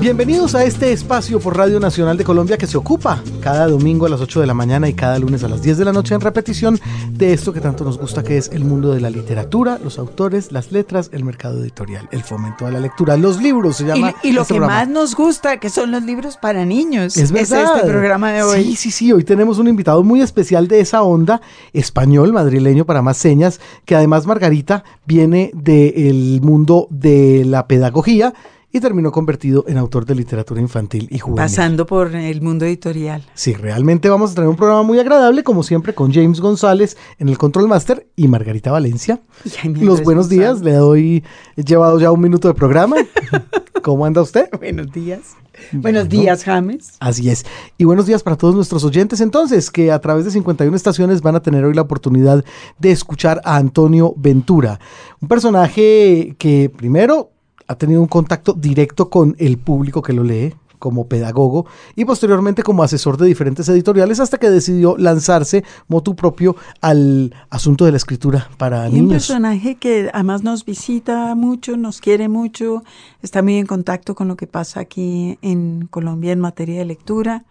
Bienvenidos a este espacio por Radio Nacional de Colombia que se ocupa cada domingo a las 8 de la mañana y cada lunes a las 10 de la noche en repetición de esto que tanto nos gusta que es el mundo de la literatura, los autores, las letras, el mercado editorial, el fomento de la lectura, los libros se llama. Y, lo este que programa. más nos gusta, que son los libros para niños. Es verdad. este programa de hoy. Sí, sí, sí. Hoy tenemos un invitado muy especial de esa onda, español, madrileño para más señas, que además Margarita viene del mundo de la pedagogía y terminó convertido en autor de literatura infantil y juvenil. Pasando por el mundo editorial. Sí, realmente vamos a tener un programa muy agradable, como siempre, con James González en el Control Master y Margarita Valencia. Y Jaime Los buenos días, le doy, he llevado ya un minuto de programa. ¿Cómo anda usted? Buenos días. Buenos días, James. Así es. Y buenos días para todos nuestros oyentes entonces, que a través de 51 estaciones van a tener hoy la oportunidad de escuchar a Antonio Ventura, un personaje que primero ha tenido un contacto directo con el público que lo lee como pedagogo y posteriormente como asesor de diferentes editoriales hasta que decidió lanzarse motu propio al asunto de la escritura para Y un niños. personaje que además nos visita mucho, nos quiere mucho, está muy en contacto con lo que pasa aquí en Colombia en materia de lectura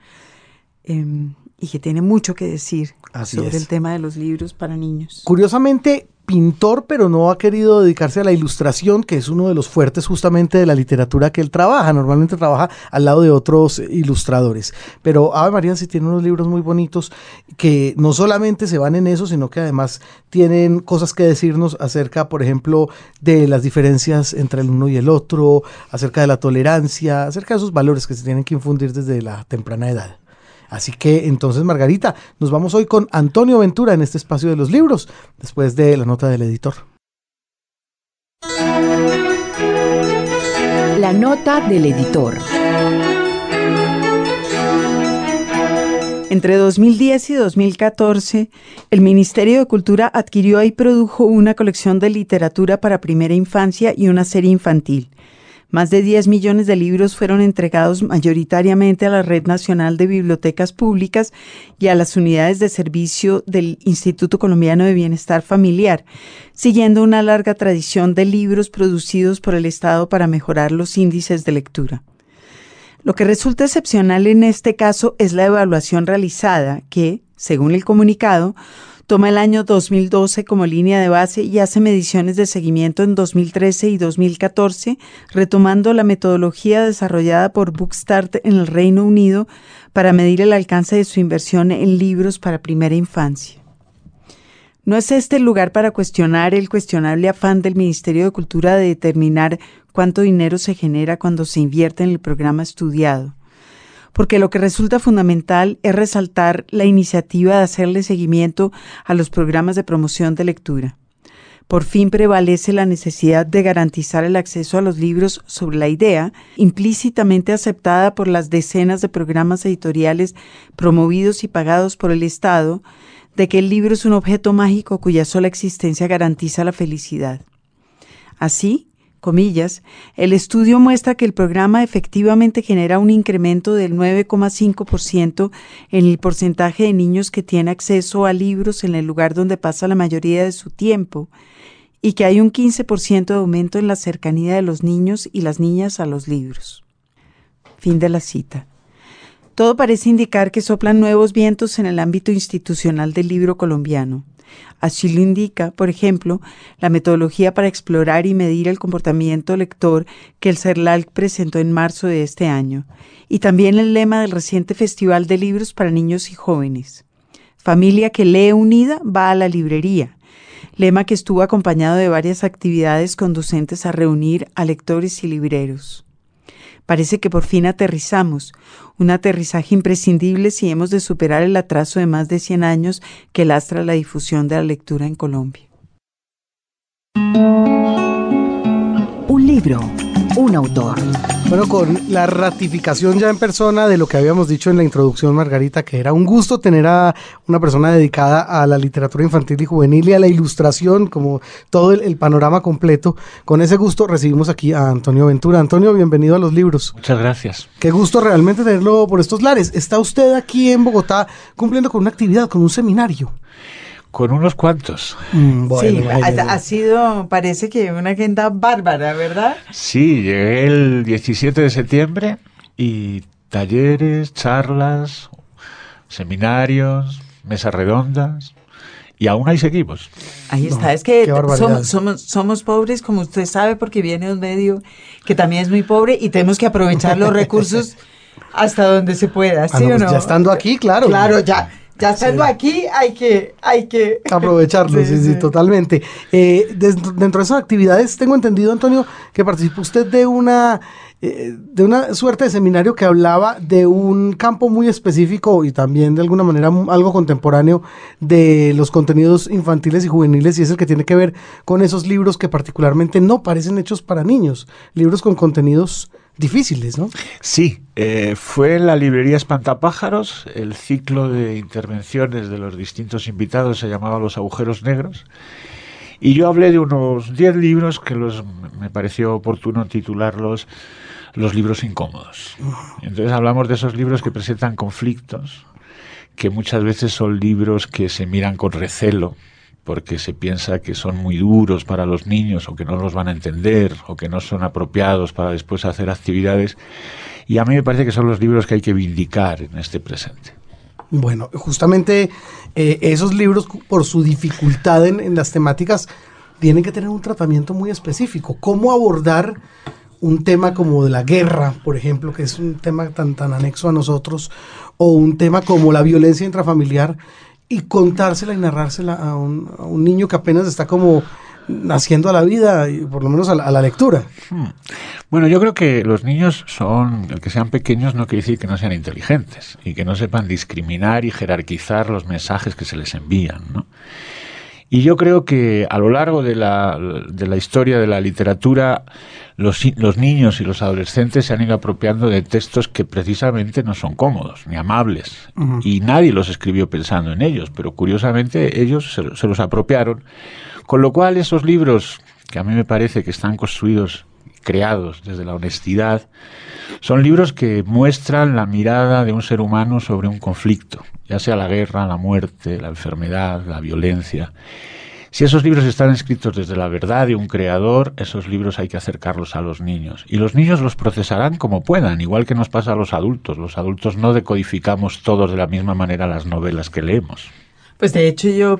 em, y que tiene mucho que decir Así sobre es. el tema de los libros para niños. Curiosamente, pintor, pero no ha querido dedicarse a la ilustración, que es uno de los fuertes justamente de la literatura que él trabaja. Normalmente trabaja al lado de otros ilustradores. Pero Ave María sí tiene unos libros muy bonitos que no solamente se van en eso, sino que además tienen cosas que decirnos acerca, por ejemplo, de las diferencias entre el uno y el otro, acerca de la tolerancia, acerca de esos valores que se tienen que infundir desde la temprana edad. Así que entonces, Margarita, nos vamos hoy con Antonio Ventura en este espacio de los libros, después de la nota del editor. La nota del editor. Entre 2010 y 2014, el Ministerio de Cultura adquirió y produjo una colección de literatura para primera infancia y una serie infantil. Más de 10 millones de libros fueron entregados mayoritariamente a la Red Nacional de Bibliotecas Públicas y a las unidades de servicio del Instituto Colombiano de Bienestar Familiar, siguiendo una larga tradición de libros producidos por el Estado para mejorar los índices de lectura. Lo que resulta excepcional en este caso es la evaluación realizada que, según el comunicado, toma el año 2012 como línea de base y hace mediciones de seguimiento en 2013 y 2014, retomando la metodología desarrollada por Bookstart en el Reino Unido para medir el alcance de su inversión en libros para primera infancia. No es este el lugar para cuestionar el cuestionable afán del Ministerio de Cultura de determinar cuánto dinero se genera cuando se invierte en el programa estudiado porque lo que resulta fundamental es resaltar la iniciativa de hacerle seguimiento a los programas de promoción de lectura. Por fin prevalece la necesidad de garantizar el acceso a los libros sobre la idea, implícitamente aceptada por las decenas de programas editoriales promovidos y pagados por el Estado, de que el libro es un objeto mágico cuya sola existencia garantiza la felicidad. Así, comillas, el estudio muestra que el programa efectivamente genera un incremento del 9,5% en el porcentaje de niños que tiene acceso a libros en el lugar donde pasa la mayoría de su tiempo y que hay un 15% de aumento en la cercanía de los niños y las niñas a los libros. Fin de la cita. Todo parece indicar que soplan nuevos vientos en el ámbito institucional del libro colombiano. Así lo indica, por ejemplo, la metodología para explorar y medir el comportamiento lector que el CERLAC presentó en marzo de este año, y también el lema del reciente Festival de Libros para Niños y Jóvenes. Familia que lee unida va a la librería, lema que estuvo acompañado de varias actividades conducentes a reunir a lectores y libreros. Parece que por fin aterrizamos, un aterrizaje imprescindible si hemos de superar el atraso de más de 100 años que lastra la difusión de la lectura en Colombia. Un libro, un autor. Bueno, con la ratificación ya en persona de lo que habíamos dicho en la introducción, Margarita, que era un gusto tener a una persona dedicada a la literatura infantil y juvenil y a la ilustración, como todo el, el panorama completo. Con ese gusto recibimos aquí a Antonio Ventura. Antonio, bienvenido a los libros. Muchas gracias. Qué gusto realmente tenerlo por estos lares. Está usted aquí en Bogotá cumpliendo con una actividad, con un seminario. Con unos cuantos. Mm, sí, ha, sido, parece que una agenda bárbara, ¿verdad? Sí, llegué el 17 de septiembre y talleres, charlas, seminarios, mesas redondas. Y aún hay seguimos. Ahí está, es que somos, somos, somos, pobres, como usted sabe, porque viene un medio que también es muy pobre y tenemos que aprovechar los recursos hasta donde se pueda, ¿sí ah, o pues no? Ya estando aquí, claro. Claro, ya, ya estando aquí hay que, hay que. Aprovecharlo, sí, sí, totalmente. Eh, dentro, de esas actividades, tengo entendido, Antonio, que participó usted de una, eh, de una suerte de seminario que hablaba de un campo muy específico y también de alguna manera algo contemporáneo de los contenidos infantiles y juveniles y es el que tiene que ver con esos libros que particularmente no parecen hechos para niños, libros con contenidos difíciles, ¿no? Sí, eh, fue en la librería Espantapájaros, el ciclo de intervenciones de los distintos invitados se llamaba Los agujeros negros. Y yo hablé de unos 10 libros que los, me pareció oportuno titularlos los libros incómodos. Entonces hablamos de esos libros que presentan conflictos, que muchas veces son libros que se miran con recelo, porque se piensa que son muy duros para los niños o que no los van a entender o que no son apropiados para después hacer actividades. Y a mí me parece que son los libros que hay que vindicar en este presente. Bueno, justamente eh, esos libros, por su dificultad en, las temáticas, tienen que tener un tratamiento muy específico. ¿Cómo abordar un tema como de la guerra, por ejemplo, que es un tema tan, tan anexo a nosotros, o un tema como la violencia intrafamiliar, y contársela y narrársela a un, niño que apenas está como naciendo a la vida, y por lo menos a la, lectura. Hmm. Bueno, yo creo que los niños son, el que sean pequeños no quiere decir que no sean inteligentes y que no sepan discriminar y jerarquizar los mensajes que se les envían, ¿no? Y yo creo que a lo largo de la, de la historia de la literatura, los, los, niños y los adolescentes se han ido apropiando de textos que precisamente no son cómodos ni amables. Y nadie los escribió pensando en ellos, pero curiosamente ellos se, se, los apropiaron. Con lo cual esos libros, que a mí me parece que están construidos, creados desde la honestidad, son libros que muestran la mirada de un ser humano sobre un conflicto ya sea la guerra, la muerte, la enfermedad, la violencia. Si esos libros están escritos desde la verdad de un creador, esos libros hay que acercarlos a los niños. Y los niños los procesarán como puedan, igual que nos pasa a los adultos. Los adultos no decodificamos todos de la misma manera las novelas que leemos. Pues de hecho yo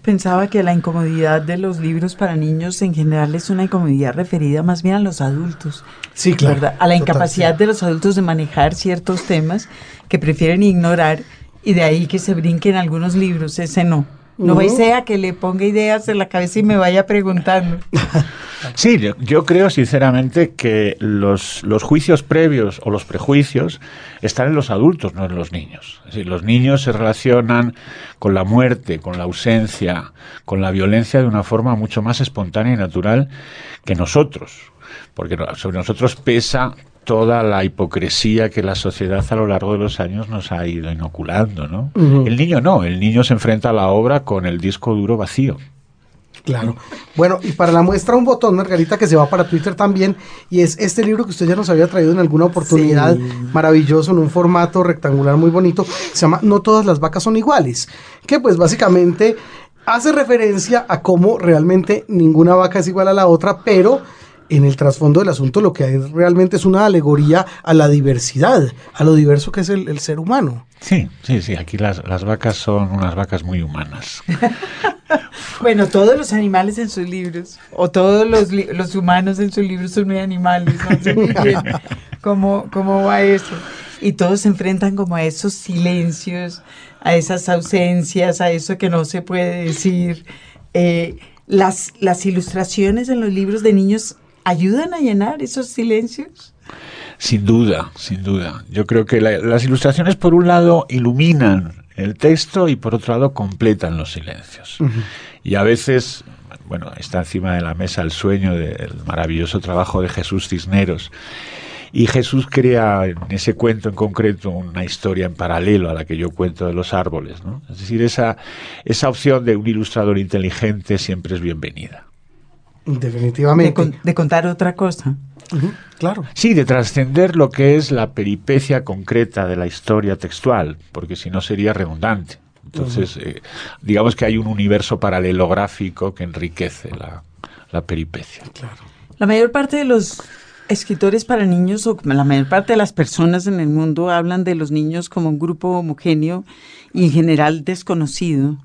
pensaba que la incomodidad de los libros para niños en general es una incomodidad referida más bien a los adultos. Sí, claro. A la incapacidad de los adultos de manejar ciertos temas que prefieren ignorar y de ahí que se brinquen algunos libros, ese no. No uh sea que le ponga ideas en la cabeza y me vaya preguntando. Sí, yo, creo sinceramente que los, los, juicios previos o los prejuicios están en los adultos, no en los niños. Es decir, los niños se relacionan con la muerte, con la ausencia, con la violencia de una forma mucho más espontánea y natural que nosotros. Porque sobre nosotros pesa toda la hipocresía que la sociedad a lo largo de los años nos ha ido inoculando, ¿no? El niño no, el niño se enfrenta a la obra con el disco duro vacío. Claro. Bueno, y para la muestra un botón, Margarita, que se va para Twitter también, y es este libro que usted ya nos había traído en alguna oportunidad, maravilloso, en un formato rectangular muy bonito, se llama No todas las vacas son iguales, que pues básicamente hace referencia a cómo realmente ninguna vaca es igual a la otra, pero en el trasfondo del asunto lo que hay realmente es una alegoría a la diversidad, a lo diverso que es el, ser humano. Sí, sí, sí, aquí las, vacas son unas vacas muy humanas. bueno, todos los animales en sus libros, o todos los, los humanos en sus libros son muy animales, no sé muy bien cómo, cómo va eso. Y todos se enfrentan como a esos silencios, a esas ausencias, a eso que no se puede decir. Eh, las, las ilustraciones en los libros de niños ayudan a llenar esos silencios? Sin duda, sin duda. Yo creo que las ilustraciones, por un lado, iluminan el texto y por otro lado, completan los silencios. Y a veces, bueno, está encima de la mesa el sueño del maravilloso trabajo de Jesús Cisneros. Y Jesús crea en ese cuento en concreto una historia en paralelo a la que yo cuento de los árboles. ¿no? Es decir, esa, esa opción de un ilustrador inteligente siempre es bienvenida. Definitivamente. De, contar otra cosa. claro. Sí, de trascender lo que es la peripecia concreta de la historia textual, porque si no sería redundante. Entonces, eh, digamos que hay un universo paralelográfico que enriquece la, la peripecia. Claro. La mayor parte de los escritores para niños o la mayor parte de las personas en el mundo hablan de los niños como un grupo homogéneo y en general desconocido.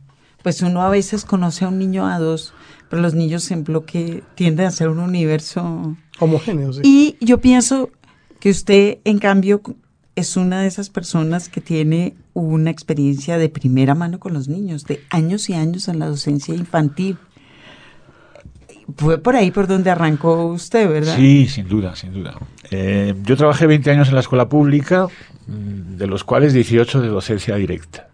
Pues uno a veces conoce a un niño a dos, pero los niños en bloque tienden a ser un universo homogéneo. Y yo pienso que usted, en cambio, es una de esas personas que tiene una experiencia de primera mano con los niños, de años y años en la docencia infantil. Fue por ahí por donde arrancó usted, ¿verdad? Sí, sin duda, sin duda. Eh, yo trabajé 20 años en la escuela pública, mm, de los cuales 18 de docencia directa.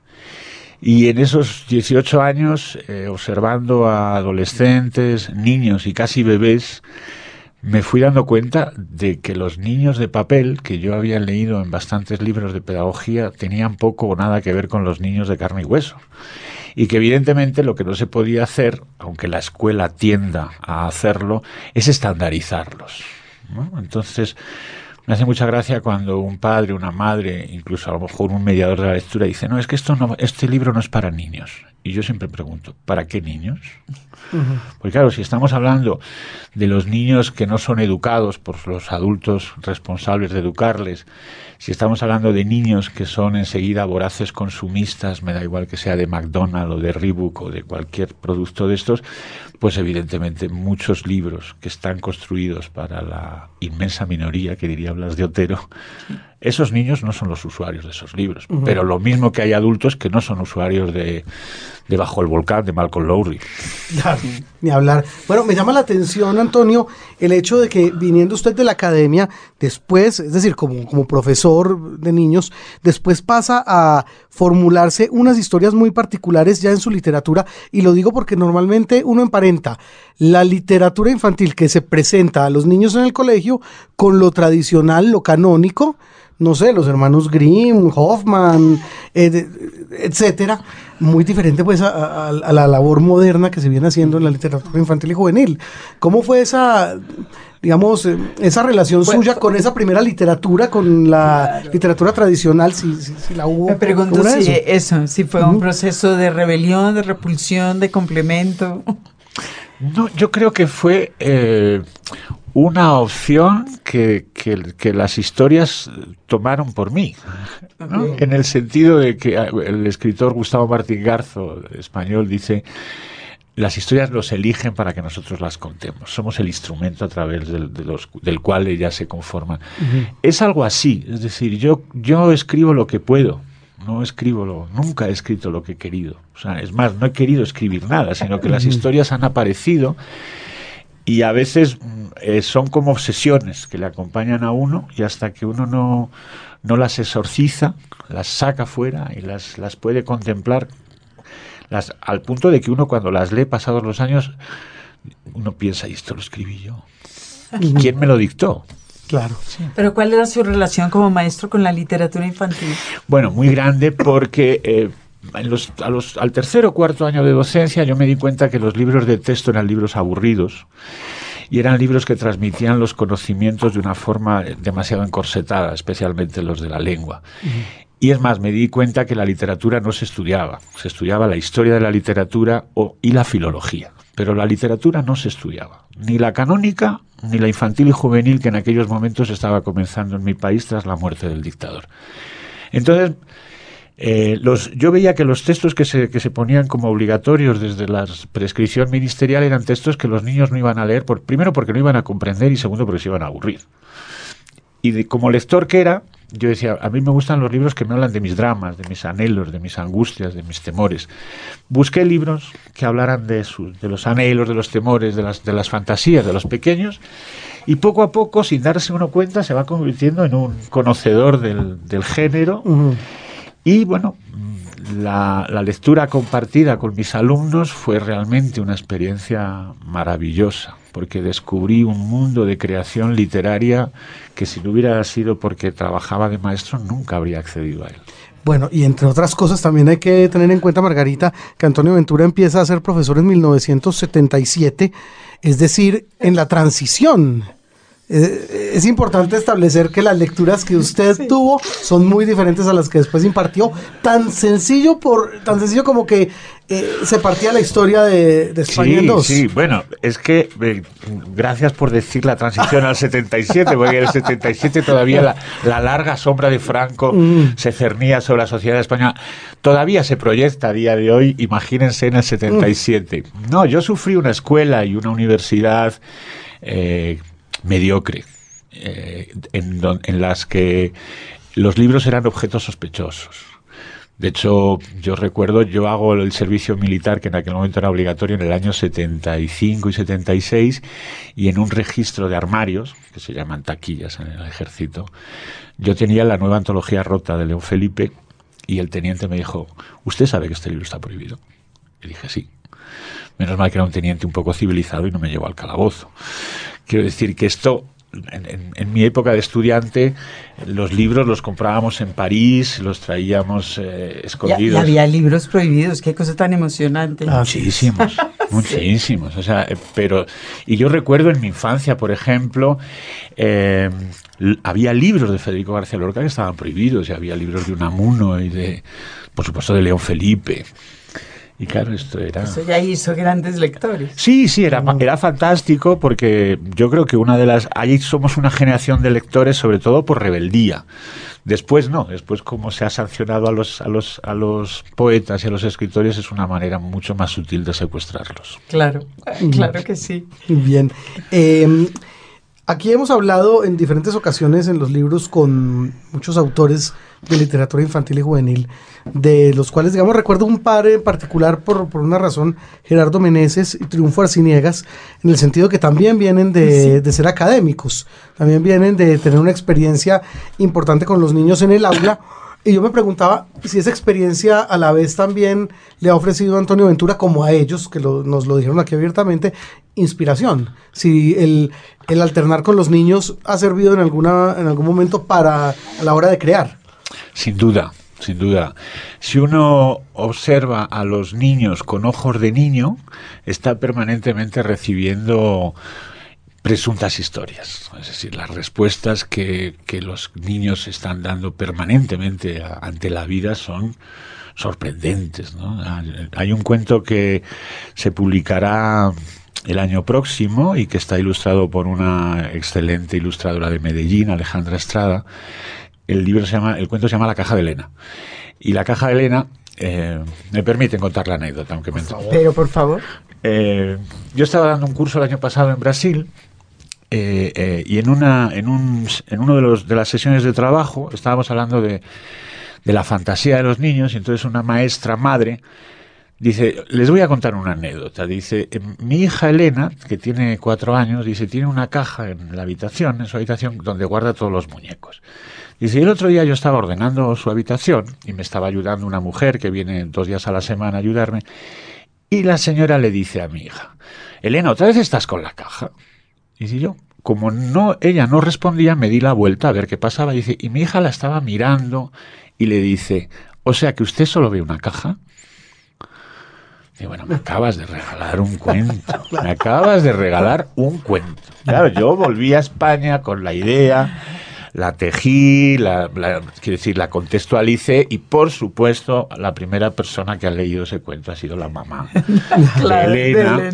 Y en esos 18 años, eh, observando a adolescentes, niños y casi bebés, me fui dando cuenta de que los niños de papel, que yo había leído en bastantes libros de pedagogía, tenían poco o nada que ver con los niños de carne y hueso. Y que evidentemente lo que no se podía hacer, aunque la escuela tienda a hacerlo, es estandarizarlos. Entonces, me hace mucha gracia cuando un padre, una madre, incluso a lo mejor un mediador de la lectura dice, no, es que esto no, este libro no es para niños. Y yo siempre pregunto, ¿para qué niños? Porque claro, si estamos hablando de los niños que no son educados por los adultos responsables de educarles, si estamos hablando de niños que son enseguida voraces consumistas, me da igual que sea de McDonald's o de Reebok o de cualquier producto de estos, pues evidentemente muchos libros que están construidos para la inmensa minoría, que diría Blas de Otero, esos niños no son los usuarios de esos libros. Pero lo mismo que hay adultos que no son usuarios de, de Bajo el Volcán de Malcolm Lowry. ni hablar. Bueno, me llama la atención, Antonio, el hecho de que viniendo usted de la academia, después, es decir, como, como profesor de niños, después pasa a formularse unas historias muy particulares ya en su literatura. Y lo digo porque normalmente uno emparenta la literatura infantil que se presenta a los niños en el colegio con lo tradicional, lo canónico, no sé, los hermanos Grimm, Hoffman, etcétera, muy diferente pues a, la labor moderna que se viene haciendo en la literatura infantil y juvenil. ¿Cómo fue esa, digamos, eh, esa relación suya con esa primera literatura, con la literatura tradicional, si, la hubo? Me pregunto si eso? si fue un proceso de rebelión, de repulsión, de complemento. No, yo creo que fue eh, una opción que, que, las historias tomaron por mí, en el sentido de que ah, el escritor Gustavo Martín Garzo, español, dice, las historias los eligen para que nosotros las contemos, somos el instrumento a través del, del cual ellas se conforman. Es algo así, es decir, yo, yo escribo lo que puedo, no escribo lo, nunca he escrito lo que he querido. O sea, es más, no he querido escribir nada, sino que las historias han aparecido y a veces eh, son como obsesiones que le acompañan a uno y hasta que uno no, no las exorciza, las saca fuera y las, las puede contemplar las, al punto de que uno cuando las lee pasados los años, uno piensa, y esto lo escribí yo. ¿Y quién me lo dictó? Claro. Pero ¿cuál era su relación como maestro con la literatura infantil? Bueno, muy grande porque eh, al tercer o cuarto año de docencia yo me di cuenta que los libros de texto eran libros aburridos y eran libros que transmitían los conocimientos de una forma demasiado encorsetada, especialmente los de la lengua. Y es más, me di cuenta que la literatura no se estudiaba, se estudiaba la historia de la literatura o, y la filología, pero la literatura no se estudiaba, ni la canónica ni la infantil y juvenil que en aquellos momentos estaba comenzando en mi país tras la muerte del dictador. Entonces, eh, yo veía que los textos que se, que se ponían como obligatorios desde la prescripción ministerial eran textos que los niños no iban a leer, por, primero porque no iban a comprender y segundo porque se iban a aburrir. Y como lector que era, yo decía, a mí me gustan los libros que me hablan de mis dramas, de mis anhelos, de mis angustias, de mis temores. Busqué libros que hablaran de, de los anhelos, de los temores, de las, de las fantasías de los pequeños y poco a poco, sin darse uno cuenta, se va convirtiendo en un conocedor del, del género. Y bueno, la, lectura compartida con mis alumnos fue realmente una experiencia maravillosa, porque descubrí un mundo de creación literaria que si no hubiera sido porque trabajaba de maestro nunca habría accedido a él. Bueno, y entre otras cosas también hay que tener en cuenta, Margarita, que Antonio Ventura empieza a ser profesor en 1977, es decir, en la transición eh, es importante establecer que las lecturas que usted tuvo son muy diferentes a las que después impartió. Tan sencillo por tan sencillo como que eh, se partía la historia de, España en dos. Sí, bueno, es que eh, gracias por decir la transición al 77, porque en el 77 todavía la, larga sombra de Franco mm. se cernía sobre la sociedad española. Todavía se proyecta a día de hoy, imagínense en el 77. Mm. No, yo sufrí una escuela y una universidad mediocre, eh, en, las que los libros eran objetos sospechosos. De hecho, yo recuerdo, yo hago el servicio militar, que en aquel momento era obligatorio, en el año 75 y 76, y en un registro de armarios, que se llaman taquillas en el ejército, yo tenía la nueva antología rota de León Felipe, y el teniente me dijo, ¿usted sabe que este libro está prohibido? Y dije, sí. Menos mal que era un teniente un poco civilizado y no me llevó al calabozo. Quiero decir que esto en, mi época de estudiante, los libros los comprábamos en París, los traíamos eh, escondidos. Y, había libros prohibidos, qué cosa tan emocionante. Ah, muchísimos, muchísimos. O sea, eh, pero, y yo recuerdo en mi infancia, por ejemplo, eh, había libros de Federico García Lorca que estaban prohibidos, y había libros de Unamuno y de, por supuesto, de León Felipe. Y claro, esto era... Eso ya hizo grandes lectores. Sí, sí, era, era fantástico porque yo creo que una de las... Ahí somos una generación de lectores sobre todo por rebeldía. Después no, después como se ha sancionado a los, a los, a los poetas y a los escritores es una manera mucho más sutil de secuestrarlos. Claro, claro que sí. Bien. Eh, Aquí hemos hablado en diferentes ocasiones en los libros con muchos autores de literatura infantil y juvenil, de los cuales, digamos, recuerdo un par en particular por, por una razón, Gerardo Meneses y Triunfo Arciniegas, en el sentido que también vienen de, de ser académicos, también vienen de tener una experiencia importante con los niños en el aula y yo me preguntaba si esa experiencia a la vez también le ha ofrecido a Antonio Ventura, como a ellos, que nos lo dijeron aquí abiertamente, inspiración. Si el, alternar con los niños ha servido en, alguna, en algún momento para a la hora de crear. Sin duda, sin duda. Si uno observa a los niños con ojos de niño, está permanentemente recibiendo presuntas historias, es decir, las respuestas que, los niños están dando permanentemente ante la vida son sorprendentes. Hay un cuento que se publicará el año próximo y que está ilustrado por una excelente ilustradora de Medellín, Alejandra Estrada. El libro se llama, el cuento se llama La caja de Elena. Y la caja de Elena eh, me permiten contar la anécdota, aunque me Pero por favor. Eh, yo estaba dando un curso el año pasado en Brasil eh, eh, y en una en, un, en uno de los de las sesiones de trabajo estábamos hablando de, de la fantasía de los niños y entonces una maestra madre dice les voy a contar una anécdota dice em, mi hija Elena que tiene cuatro años dice tiene una caja en la habitación en su habitación donde guarda todos los muñecos Dice, el otro día yo estaba ordenando su habitación y me estaba ayudando una mujer que viene dos días a la semana a ayudarme y la señora le dice a mi hija, Elena, ¿otra vez estás con la caja? Y si yo, como no, ella no respondía, me di la vuelta a ver qué pasaba. Y dice, y mi hija la estaba mirando y le dice, o sea que usted solo ve una caja. Y bueno, me acabas de regalar un cuento. Me acabas de regalar un cuento. Claro, yo volví a España con la idea, la tejí, la, quiero decir, la contextualicé y por supuesto la primera persona que ha leído ese cuento ha sido la mamá de Elena.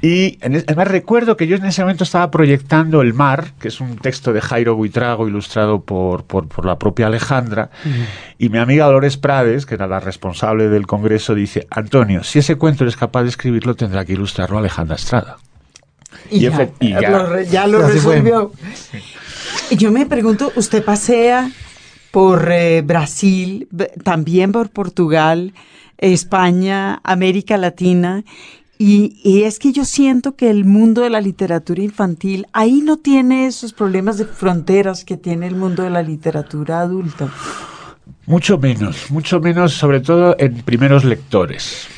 Y además recuerdo que yo en ese momento estaba proyectando El mar, que es un texto de Jairo Buitrago ilustrado por, por, la propia Alejandra, y mi amiga Dolores Prades, que era la responsable del congreso, dice, Antonio, si ese cuento eres capaz de escribirlo, tendrá que ilustrarlo Alejandra Estrada. Y, ya, lo, resolvió. Y yo me pregunto, usted pasea por eh, Brasil, también por Portugal, España, América Latina, y, es que yo siento que el mundo de la literatura infantil ahí no tiene esos problemas de fronteras que tiene el mundo de la literatura adulta. Mucho menos, mucho menos, sobre todo en primeros lectores.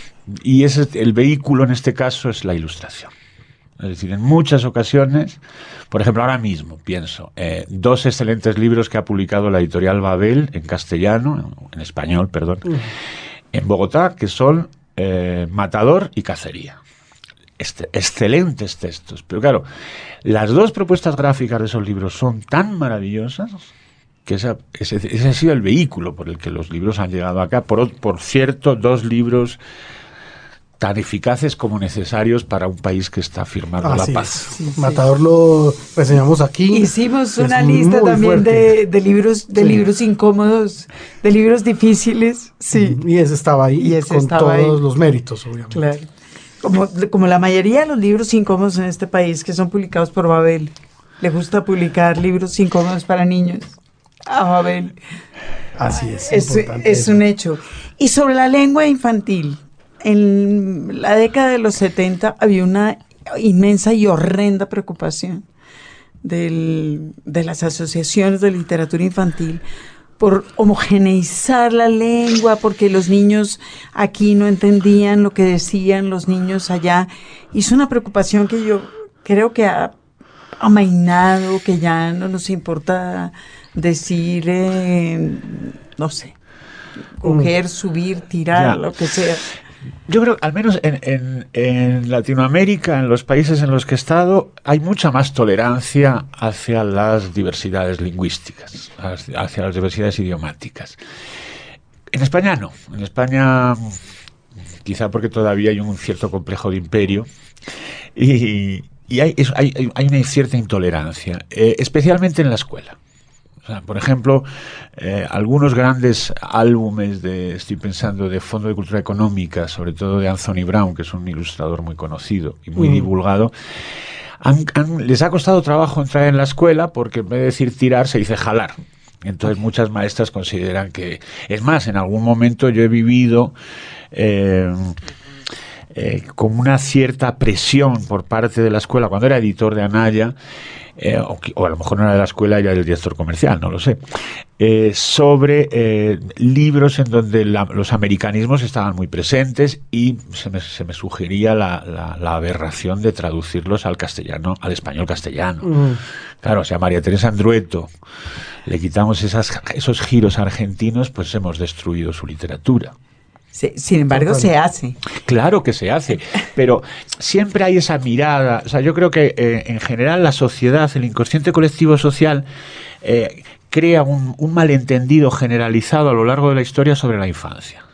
Y ese, el vehículo en este caso es la ilustración. Es decir, en muchas ocasiones, por ejemplo, ahora mismo pienso, eh, dos excelentes libros que ha publicado la editorial Babel en castellano, en español, perdón, en Bogotá, que son eh, matador y cacería. este, excelentes textos. Pero claro, las dos propuestas gráficas de esos libros son tan maravillosas que ese, ha sido el vehículo por el que los libros han llegado acá. Por cierto, dos libros tan eficaces como necesarios para un país que está firmando la paz. Matador lo reseñamos aquí. Hicimos una lista también de, libros de libros incómodos, de libros difíciles. Sí. Y ese estaba ahí y con todos los méritos, obviamente. Claro. Como, como la mayoría de los libros incómodos en este país que son publicados por Babel. Le gusta publicar libros incómodos para niños. A Babel. Así es. Es, es un hecho. Y sobre la lengua infantil, en la década de los 70 había una inmensa y horrenda preocupación de las asociaciones de literatura infantil por homogeneizar la lengua, porque los niños aquí no entendían lo que decían los niños allá. Y es una preocupación que yo creo que ha amainado, que ya no nos importa decir, eh, no sé, coger, subir, tirar, lo que sea. Yo creo, al menos en, en, Latinoamérica, en los países en los que he estado, hay mucha más tolerancia hacia las diversidades lingüísticas, hacia las diversidades idiomáticas. En España no. En España, quizá porque todavía hay un cierto complejo de imperio y, hay, hay, hay, una cierta intolerancia, eh, especialmente en la escuela por ejemplo, eh, algunos grandes álbumes de, estoy pensando, de Fondo de Cultura Económica, sobre todo de Anthony Brown, que es un ilustrador muy conocido y muy mm. divulgado, les ha costado trabajo entrar en la escuela porque en vez de decir tirar se dice jalar. Entonces muchas maestras consideran que... Es más, en algún momento yo he vivido... Eh, eh, con una cierta presión por parte de la escuela, cuando era editor de Anaya, eh, o, a lo mejor no era de la escuela, ya el director comercial, no lo sé, eh, sobre eh, libros en donde los americanismos estaban muy presentes y se me, se me sugería la, la, aberración de traducirlos al castellano, al español castellano. Mm. Claro, o sea, María Teresa Andrueto, le quitamos esas, esos giros argentinos, pues hemos destruido su literatura sin embargo, se hace. Claro que se hace, pero siempre hay esa mirada. O sea, yo creo que eh, en general la sociedad, el inconsciente colectivo social, eh, crea un, un malentendido generalizado a lo largo de la historia sobre la infancia.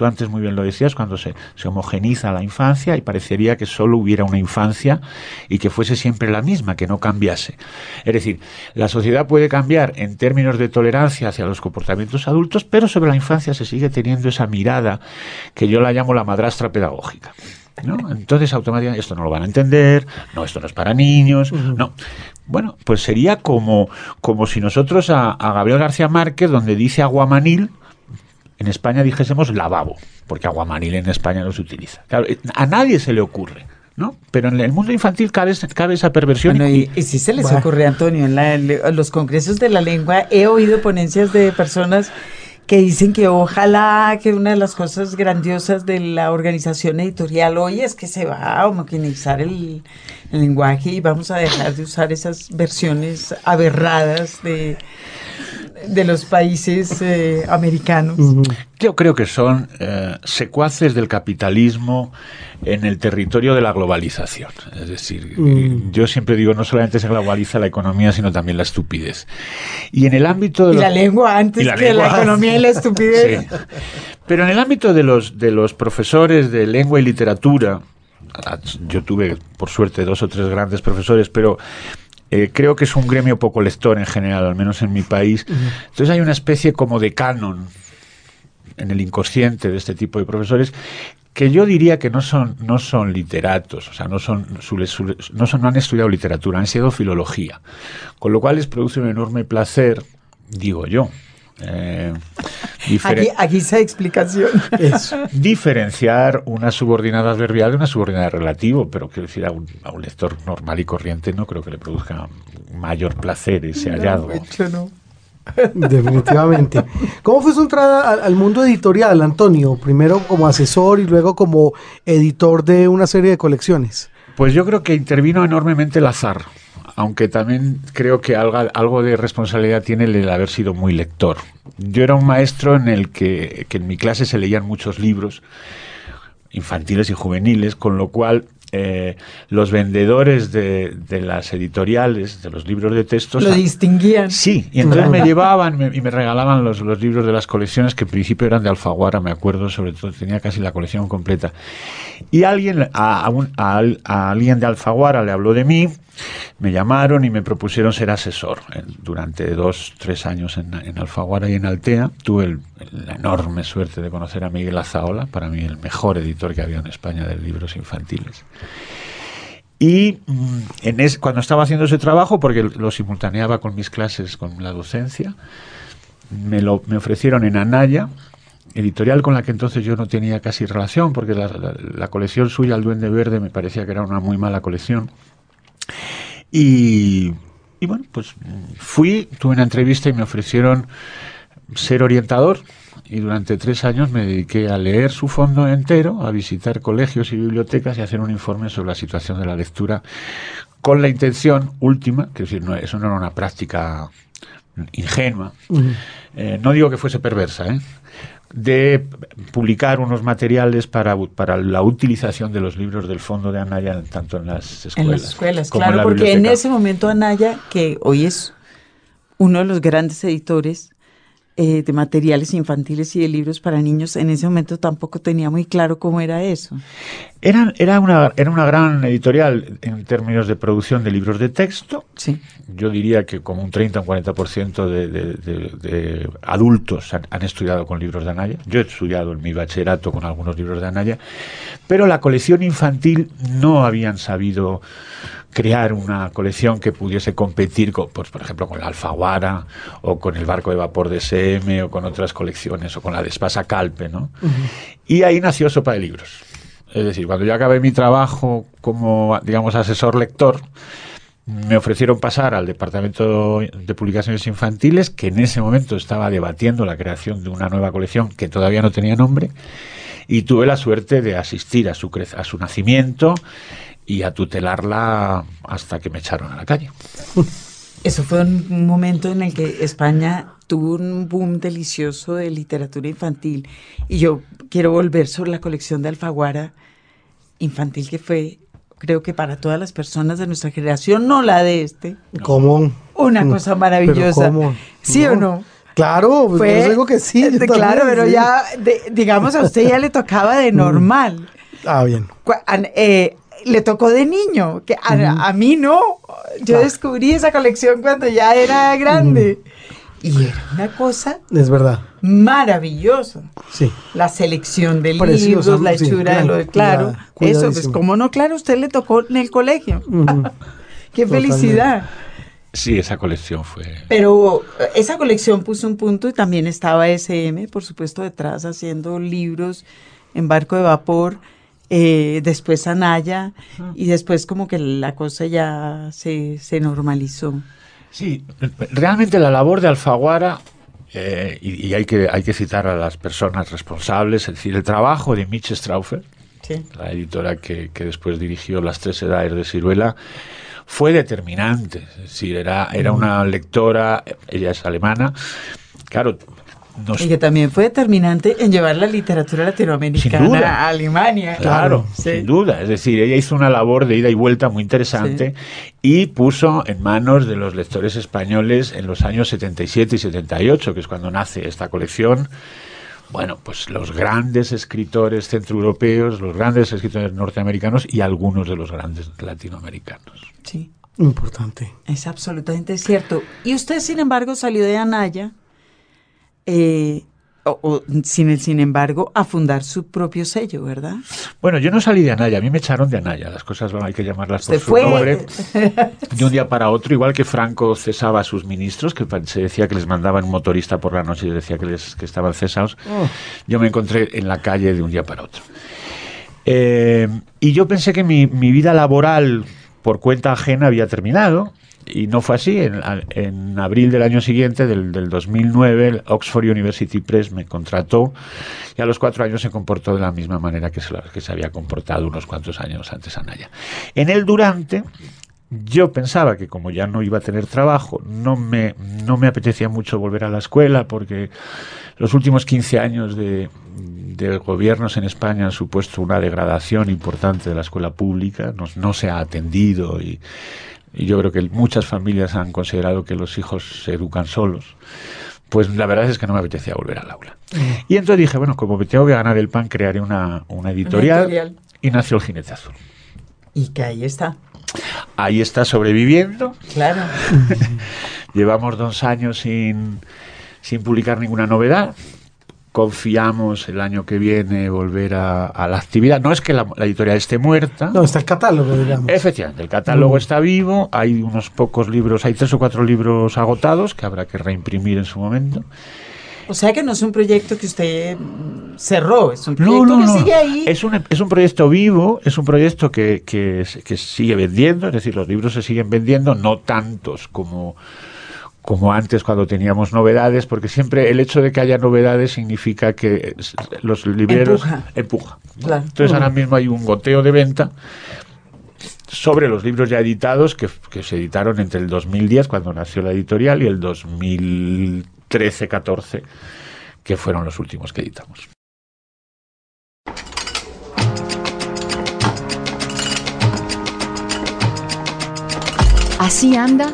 Tú antes muy bien lo decías, cuando se, se, homogeniza la infancia y parecería que solo hubiera una infancia y que fuese siempre la misma, que no cambiase. Es decir, la sociedad puede cambiar en términos de tolerancia hacia los comportamientos adultos, pero sobre la infancia se sigue teniendo esa mirada que yo la llamo la madrastra pedagógica. ¿No? Entonces automáticamente esto no lo van a entender, no, esto no es para niños, no. Bueno, pues sería como, como si nosotros a, a Gabriel García Márquez, donde dice aguamanil, en España dijésemos lavabo, porque aguamanil en España no se utiliza. Claro, eh, a nadie se le ocurre. ¿no? Pero en el mundo infantil cabe, cabe esa perversión. y, si se les ocurre, Antonio, en, los congresos de la lengua he oído ponencias de personas que dicen que ojalá que una de las cosas grandiosas de la organización editorial hoy es que se va a homogeneizar el, el lenguaje y vamos a dejar de usar esas versiones aberradas de de los países eh, americanos. Yo creo que son eh, secuaces del capitalismo en el territorio de la globalización. Es decir, mm. yo siempre digo, no solamente se globaliza la economía, sino también la estupidez. Y en el ámbito de... Y la lengua antes que la economía y la estupidez. Pero en el ámbito de los, de los profesores de lengua y literatura, yo tuve, por suerte, dos o tres grandes profesores, pero eh, creo que es un gremio poco lector en general, al menos en mi país. Entonces hay una especie como de canon en el inconsciente de este tipo de profesores que yo diría que no son no son literatos, o sea, no son, no son no han estudiado literatura, han estudiado filología, con lo cual les produce un enorme placer, digo yo, eh, aquí, aquí esa explicación. Es diferenciar una subordinada adverbial de una subordinada relativo, pero quiero decir, a un, a un, lector normal y corriente no creo que le produzca mayor placer ese hallazgo. no. Definitivamente. ¿Cómo fue su entrada al, al, mundo editorial, Antonio? Primero como asesor y luego como editor de una serie de colecciones. Pues yo creo que intervino enormemente el azar aunque también creo que algo, algo, de responsabilidad tiene el haber sido muy lector. Yo era un maestro en el que, que, en mi clase se leían muchos libros. infantiles y juveniles, con lo cual eh, los vendedores de, de, las editoriales, de los libros de texto... Lo distinguían. Sí, y entonces me llevaban me, y me regalaban los, los, libros de las colecciones que en principio eran de Alfaguara, me acuerdo, sobre todo tenía casi la colección completa. Y alguien, a, a, un, a, a alguien de Alfaguara le habló de mí, me llamaron y me propusieron ser asesor. Durante dos, tres años en, Alfaguara y en Altea tuve la enorme suerte de conocer a Miguel Azaola, para mí el mejor editor que había en España de libros infantiles. Y es, cuando estaba haciendo ese trabajo, porque lo simultaneaba con mis clases, con la docencia, me, lo, me ofrecieron en Anaya, editorial con la que entonces yo no tenía casi relación, porque la, la, la colección suya, El Duende Verde, me parecía que era una muy mala colección. Y, y, bueno, pues fui, tuve una entrevista y me ofrecieron ser orientador. Y durante tres años me dediqué a leer su fondo entero, a visitar colegios y bibliotecas y a hacer un informe sobre la situación de la lectura, con la intención última, que es decir, no, eso no era una práctica ingenua. Uh -huh. eh, no digo que fuese perversa, ¿eh? De publicar unos materiales para, para, la utilización de los libros del fondo de Anaya, tanto en las escuelas. En las escuelas, como claro, en la porque biblioteca. en ese momento Anaya, que hoy es uno de los grandes editores eh, de materiales infantiles y de libros para niños, en ese momento tampoco tenía muy claro cómo era eso. Era, era, una, era una gran editorial en términos de producción de libros de texto. Sí. Yo diría que como un 30 o un 40% de, de, de, de adultos han, han, estudiado con libros de Anaya. Yo he estudiado en mi bachillerato con algunos libros de Anaya, pero la colección infantil no habían sabido crear una colección que pudiese competir, con, pues, por ejemplo, con la Alfaguara o con el barco de vapor de SM o con otras colecciones o con la de Espasa Calpe, ¿no? Uh -huh. Y ahí nació Sopa de Libros. Es decir, cuando yo acabé mi trabajo como, digamos, asesor lector, me ofrecieron pasar al Departamento de Publicaciones Infantiles, que en ese momento estaba debatiendo la creación de una nueva colección que todavía no tenía nombre, y tuve la suerte de asistir a su, a su nacimiento y a tutelarla hasta que me echaron a la calle. Eso fue un momento en el que España tuvo un boom delicioso de literatura infantil y yo quiero volver sobre la colección de Alfaguara infantil que fue creo que para todas las personas de nuestra generación, no la de este. ¿Cómo? Una cosa maravillosa. ¿Pero cómo? ¿Sí no. o no? Claro, pues Fue, yo digo que sí. Yo claro, pero sí. ya, de, digamos, a usted ya le tocaba de normal. Ah, bien. Eh, le tocó de niño, que a, uh -huh. a mí no. Yo ah. descubrí esa colección cuando ya era grande. Uh -huh. Y era una cosa. Es verdad. Maravillosa. Sí. La selección de Precioso, libros, la hechura sí, de lo de claro. Eso, pues, como no, claro, usted le tocó en el colegio. Uh -huh. ¡Qué felicidad! Sí, esa colección fue. Pero esa colección puso un punto y también estaba SM, por supuesto, detrás haciendo libros en barco de vapor. Eh, después Anaya uh -huh. y después como que la cosa ya se, se normalizó. Sí, realmente la labor de Alfaguara, eh, y, y, hay, que, hay que citar a las personas responsables, es decir, el trabajo de Mitch Strauffer, sí. la editora que, que, después dirigió Las Tres Edades de Ciruela, fue determinante. Es decir, era, era una lectora, ella es alemana, claro, nos... Y que también fue determinante en llevar la literatura latinoamericana a Alemania. Claro, sí. sin duda. Es decir, ella hizo una labor de ida y vuelta muy interesante sí. y puso en manos de los lectores españoles en los años 77 y 78, que es cuando nace esta colección, bueno, pues los grandes escritores centroeuropeos, los grandes escritores norteamericanos y algunos de los grandes latinoamericanos. Sí. Importante. Es absolutamente cierto. Y usted, sin embargo, salió de Anaya eh, o, o, sin el sin embargo, a fundar su propio sello, ¿verdad? Bueno, yo no salí de Anaya, a mí me echaron de Anaya, las cosas bueno, hay que llamarlas por su fue. nombre. De un día para otro, igual que Franco cesaba a sus ministros, que se decía que les mandaban un motorista por la noche y decía que, les, que estaban cesados, oh. yo me encontré en la calle de un día para otro. Eh, y yo pensé que mi, mi vida laboral por cuenta ajena había terminado, y no fue así. En, en, abril del año siguiente, del, del, 2009, el Oxford University Press me contrató y a los cuatro años se comportó de la misma manera que se, que se había comportado unos cuantos años antes Anaya. En el durante, yo pensaba que como ya no iba a tener trabajo, no me, no me apetecía mucho volver a la escuela porque los últimos 15 años de, de gobiernos en España han supuesto una degradación importante de la escuela pública, no, no se ha atendido y, y yo creo que muchas familias han considerado que los hijos se educan solos pues la verdad es que no me apetecía volver al aula. Y entonces dije, bueno, como me tengo que ganar el pan, crearé una, una, editorial, Una editorial. y nació el Jinete Azul. Y que ahí está. Ahí está sobreviviendo. Claro. Llevamos dos años sin, sin publicar ninguna novedad. Confiamos el año que viene volver a, a la actividad. No es que la, la editorial esté muerta. No, está el catálogo, digamos. Efectivamente, el catálogo Mm. está vivo, hay unos pocos libros, hay tres o cuatro libros agotados que habrá que reimprimir en su momento. O sea que no es un proyecto que usted cerró, es un proyecto que sigue ahí. Es un, es un proyecto vivo, es un proyecto que, que, que sigue vendiendo, es decir, los libros se siguen vendiendo, no tantos como, como antes cuando teníamos novedades, porque siempre el hecho de que haya novedades significa que los libreros Empuja. empuja, ¿no? Claro. Entonces ahora mismo hay un goteo de venta sobre los libros ya editados que, que se editaron entre el 2010 cuando nació la editorial y el 2013-14 que fueron los últimos que editamos. Así anda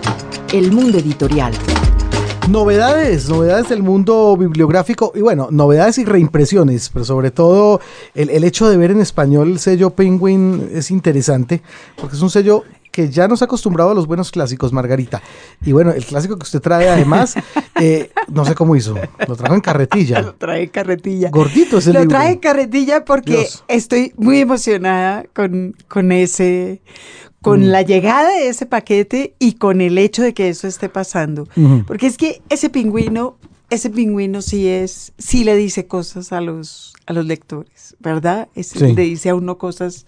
el mundo editorial. Novedades, novedades del mundo bibliográfico y bueno, novedades y reimpresiones, pero sobre todo el, el hecho de ver en español el sello Penguin es interesante porque es un sello que ya nos ha acostumbrado a los buenos clásicos, Margarita. Y bueno, el clásico que usted trae además, eh, no sé cómo hizo, lo trajo en carretilla. Lo trae carretilla. Gordito ese Lo libro. trae carretilla porque Dios. estoy muy emocionada con, con ese, con Mm. la llegada de ese paquete y con el hecho de que eso esté pasando. Porque es que ese pingüino, ese pingüino sí es, sí le dice cosas a los, a los lectores, ¿verdad? Es- Sí. Le dice a uno cosas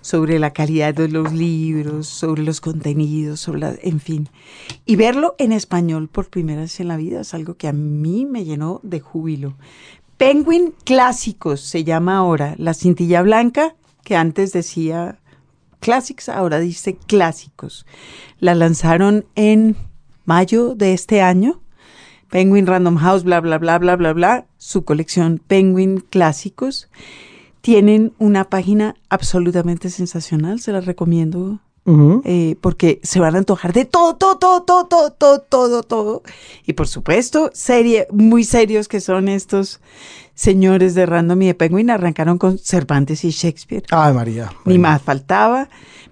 sobre la calidad de los libros, sobre los contenidos, sobre la, en fin. Y verlo en español por primera vez en la vida es algo que a mí me llenó de júbilo. Penguin Clásicos se llama ahora, la cintilla blanca, que antes decía Classics, ahora dice Clásicos. La lanzaron en mayo de este año. Penguin Random House, bla, bla, bla, bla, bla, bla. Su colección Penguin Clásicos. Tienen una página absolutamente sensacional, se la recomiendo eh, porque se van a antojar de todo, todo, todo, todo, todo, todo, todo, todo. Y por supuesto, serie, muy serios que son estos señores de Random y de Penguin, arrancaron con Cervantes y Shakespeare. Ay, María. Ni más faltaba,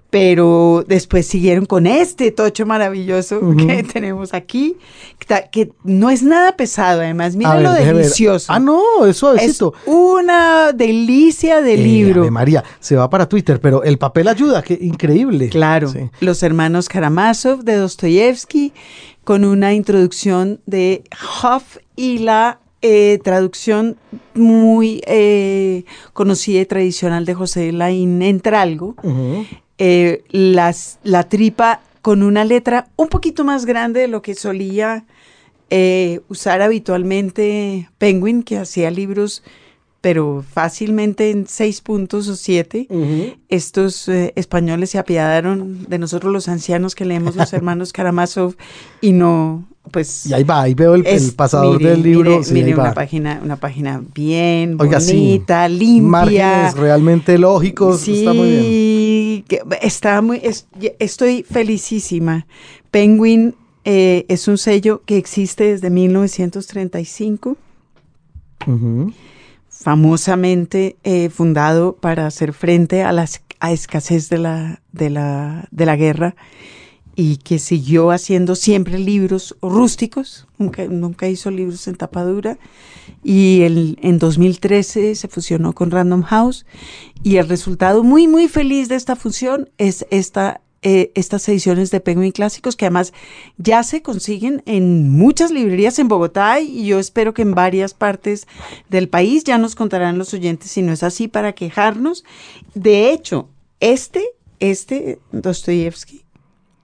pero después siguieron con este tocho maravilloso que tenemos aquí, que, que no es nada pesado, además, mira ver, lo delicioso. Ah, no, es es suavecito. una delicia de Eh, libro. Ave María, se va para Twitter, pero el papel ayuda, qué increíble. Claro, Sí. los hermanos Karamazov de Dostoyevsky, con una introducción de Hoff y la eh, traducción muy eh, conocida y tradicional de José Laín Entralgo. Eh, las, la tripa con una letra un poquito más grande de lo que solía usar habitualmente Penguin, que hacía libros, pero fácilmente en seis puntos o siete estos eh, españoles se apiadaron de nosotros los ancianos que leemos los hermanos Karamazov y no, pues... Y ahí va, ahí veo el, pasador mire, del libro. mire, sí, mire una va. página, una página bien Oiga, sí. bonita, limpia. Márgenes realmente lógicos. Sí, Está muy bien. que está muy, es- estoy felicísima. Penguin eh, es un sello que existe desde 1935 Ujú. Famosamente eh, fundado para hacer frente a la a escasez de la, de, la, de la guerra y que siguió haciendo siempre libros rústicos, nunca, nunca hizo libros en tapadura y el- en 2013 se fusionó con Random House y el resultado muy muy feliz de esta fusión es esta eh, estas ediciones de Penguin Clásicos que además ya se consiguen en muchas librerías en Bogotá y yo espero que en varias partes del país ya nos contarán los oyentes si no es así para quejarnos. De hecho, este, este Dostoyevsky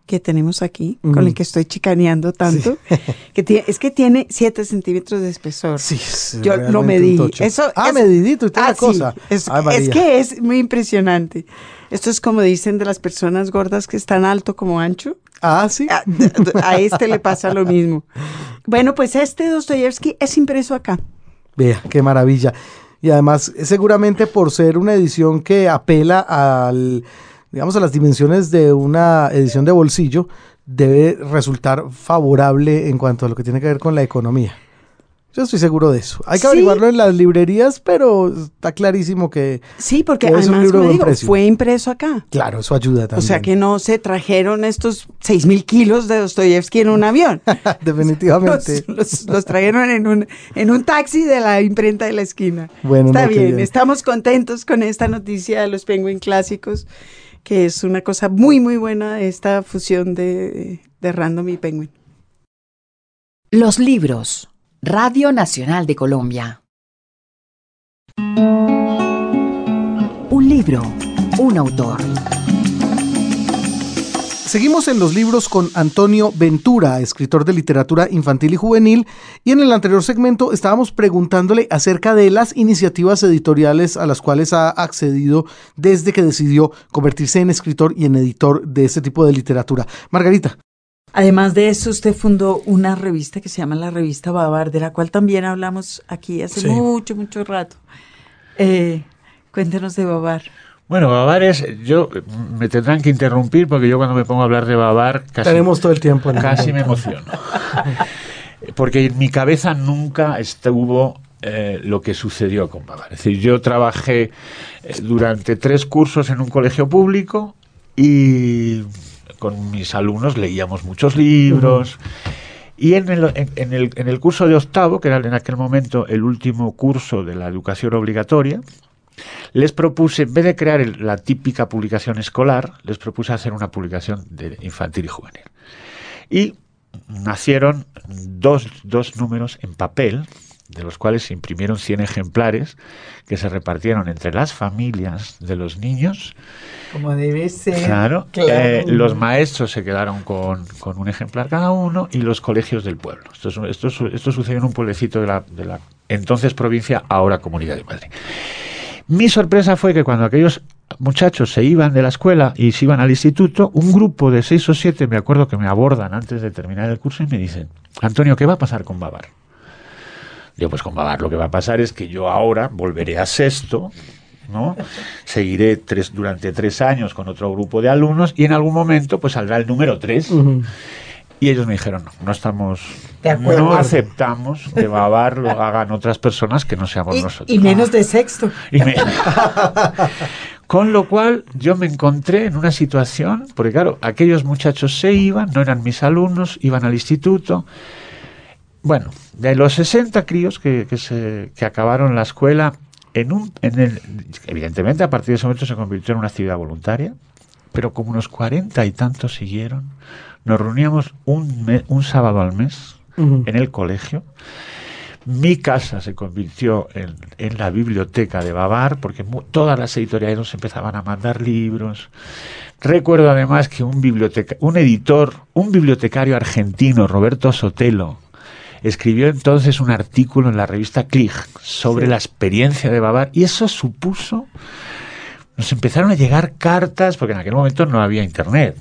que tenemos aquí, con el que estoy chicaneando tanto, que tiene, es que tiene 7 centímetros de espesor. Sí, yo lo medí. Eso, ah, medidito y toda ah, la cosa. es, es, que es muy impresionante. Esto es como dicen de las personas gordas que están alto como ancho. Ah, sí. A, a este le pasa lo mismo. Bueno, pues este Dostoyevsky es impreso acá. Vea, qué maravilla. Y además, seguramente por ser una edición que apela al digamos, a las dimensiones de una edición de bolsillo, debe resultar favorable en cuanto a lo que tiene que ver con la economía. Yo estoy seguro de eso. Hay que averiguarlo en las librerías, pero está clarísimo que. Sí, porque además un libro digo, fue impreso acá. Claro, eso ayuda también. O sea que no se trajeron estos 6 mil kilos de Dostoyevsky en un avión. Definitivamente. Los, trajeron en un, en un taxi de la imprenta de la esquina. Bueno, está bien, estamos contentos con esta noticia de los Penguin clásicos que es una cosa muy, muy buena esta fusión de, de Random y Penguin. Los libros. Radio Nacional de Colombia. Un libro, un autor. Seguimos en los libros con Antonio Ventura, escritor de literatura infantil y juvenil, y en el anterior segmento estábamos preguntándole acerca de las iniciativas editoriales a las cuales ha accedido desde que decidió convertirse en escritor y en editor de este tipo de literatura. Margarita. Además de eso, usted fundó una revista que se llama la revista Babar, de la cual también hablamos aquí hace mucho, mucho rato. Eh, cuéntenos de Babar. Bueno, Babar es, yo me tendrán que interrumpir porque yo cuando me pongo a hablar de Babar casi, Tenemos todo el tiempo casi me emociono. porque en mi cabeza nunca estuvo eh, lo que sucedió con Babar. Es decir, yo trabajé eh, durante tres cursos en un colegio público y con mis alumnos leíamos muchos libros. Y en el, en, el, en el curso de octavo, que era en aquel momento el último curso de la educación obligatoria, les propuse, en vez de crear la típica publicación escolar, les propuse hacer una publicación de infantil y juvenil. Y nacieron dos, dos números en papel, de los cuales se imprimieron 100 ejemplares que se repartieron entre las familias de los niños. Como debe ser. Claro. Eh, los maestros se quedaron con, con, un ejemplar cada uno y los colegios del pueblo. Esto, esto, esto sucedió en un pueblecito de la, de la entonces provincia, ahora Comunidad de Madrid. Mi sorpresa fue que cuando aquellos muchachos se iban de la escuela y se iban al instituto, un grupo de seis o siete, me acuerdo que me abordan antes de terminar el curso y me dicen, Antonio, ¿qué va a pasar con Babar? Digo, pues con Babar lo que va a pasar es que yo ahora volveré a sexto, ¿no? Seguiré tres, durante tres años con otro grupo de alumnos y en algún momento pues saldrá el número tres. Y ellos me dijeron, no, no estamos, no aceptamos que Babar lo hagan otras personas que no seamos nosotros. Y menos de sexto. Con lo cual yo me encontré en una situación, porque claro, aquellos muchachos se iban, no eran mis alumnos, iban al instituto. Bueno, de los 60 críos que, que, se, que acabaron la escuela, en un, en el, evidentemente a partir de ese momento se convirtió en una actividad voluntaria, pero como unos 40 y tantos siguieron, nos reuníamos un, un sábado al mes en el colegio. Mi casa se convirtió en, en la biblioteca de Babar porque todas las editoriales nos empezaban a mandar libros. Recuerdo además que un, biblioteca, un editor, un bibliotecario argentino, Roberto Sotelo, escribió entonces un artículo en la revista Click sobre la experiencia de Babar y eso supuso, nos empezaron a llegar cartas, porque en aquel momento no había internet.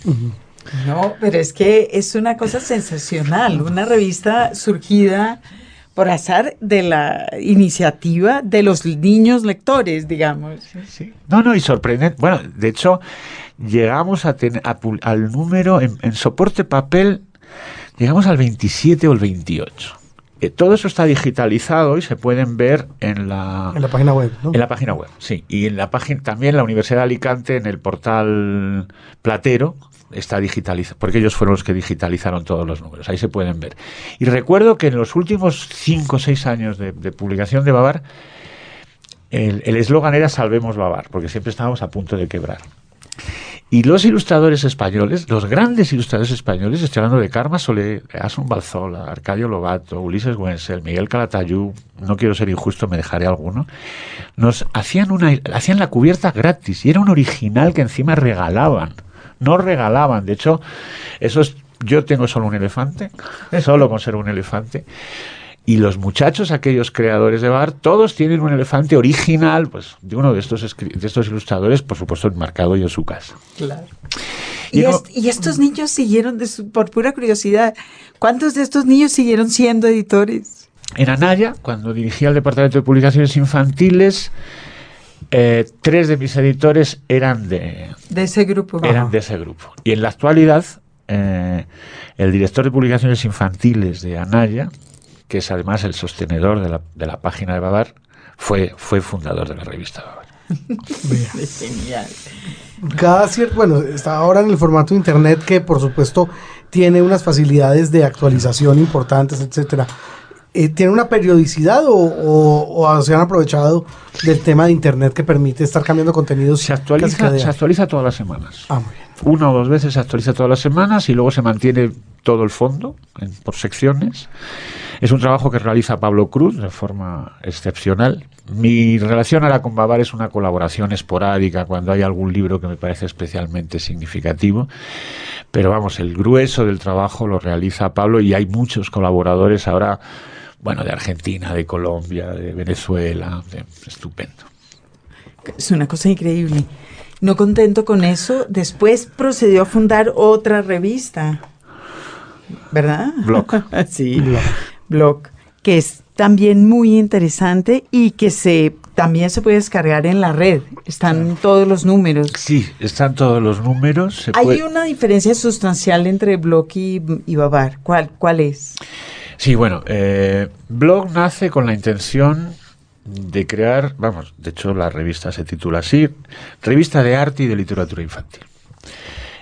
No, pero es que es una cosa sensacional, una revista surgida por azar de la iniciativa de los niños lectores, digamos. Sí, No, no, y sorprendente. Bueno, de hecho, llegamos a tener al número en, soporte papel, llegamos al 27 o el 28. Eh, todo eso está digitalizado y se pueden ver en la, en la página web. ¿no? En la página web, sí. Y en la página también la Universidad de Alicante en el portal Platero está digitalizado, porque ellos fueron los que digitalizaron todos los números, ahí se pueden ver. Y recuerdo que en los últimos cinco o seis años de, publicación de Babar, el eslogan era Salvemos Babar, porque siempre estábamos a punto de quebrar. Y los ilustradores españoles, los grandes ilustradores españoles, estoy hablando de Karma Solé, Asun Balzola, Arcadio Lobato, Ulises Wenzel, Miguel Calatayú, no quiero ser injusto, me dejaré alguno, nos hacían, una, hacían la cubierta gratis y era un original que encima regalaban no regalaban. De hecho, eso es, yo tengo solo un elefante, solo conservo un elefante. Y los muchachos, aquellos creadores de bar, todos tienen un elefante original, pues de uno de estos, de estos ilustradores, por supuesto, enmarcado en su casa. Claro. Y, y, estos niños siguieron, de por pura curiosidad, ¿cuántos de estos niños siguieron siendo editores? En Anaya, cuando dirigía el Departamento de Publicaciones Infantiles, eh, tres de mis editores eran de, de ese grupo. Eran de ese grupo. Y en la actualidad, eh, el director de publicaciones infantiles de Anaya, que es además el sostenedor de la, de la página de Babar, fue, fue fundador de la revista Babar. Genial. Cada cierto, bueno, está ahora en el formato internet que por supuesto tiene unas facilidades de actualización importantes, etcétera. Eh, ¿Tiene una periodicidad o, se han aprovechado del tema de Internet que permite estar cambiando contenidos? Se actualiza, se actualiza todas las semanas. Ah, muy bien. Una o dos veces se actualiza todas las semanas y luego se mantiene todo el fondo por secciones. Es un trabajo que realiza Pablo Cruz de forma excepcional. Mi relación ahora con Babar es una colaboración esporádica cuando hay algún libro que me parece especialmente significativo. Pero vamos, el grueso del trabajo lo realiza Pablo y hay muchos colaboradores ahora bueno, de Argentina, de Colombia, de Venezuela, estupendo. Es una cosa increíble. No contento con eso, después procedió a fundar otra revista, ¿verdad? Blog. sí, Blog. que es también muy interesante y que se también se puede descargar en la red. Están todos los números. Sí, están todos los números. Hay una diferencia sustancial entre Blog y, y Babar. ¿Cuál, ¿Cuál es? Sí, bueno, eh, Blog nace con la intención de crear, vamos, de hecho la revista se titula así, Revista de Arte y de Literatura Infantil.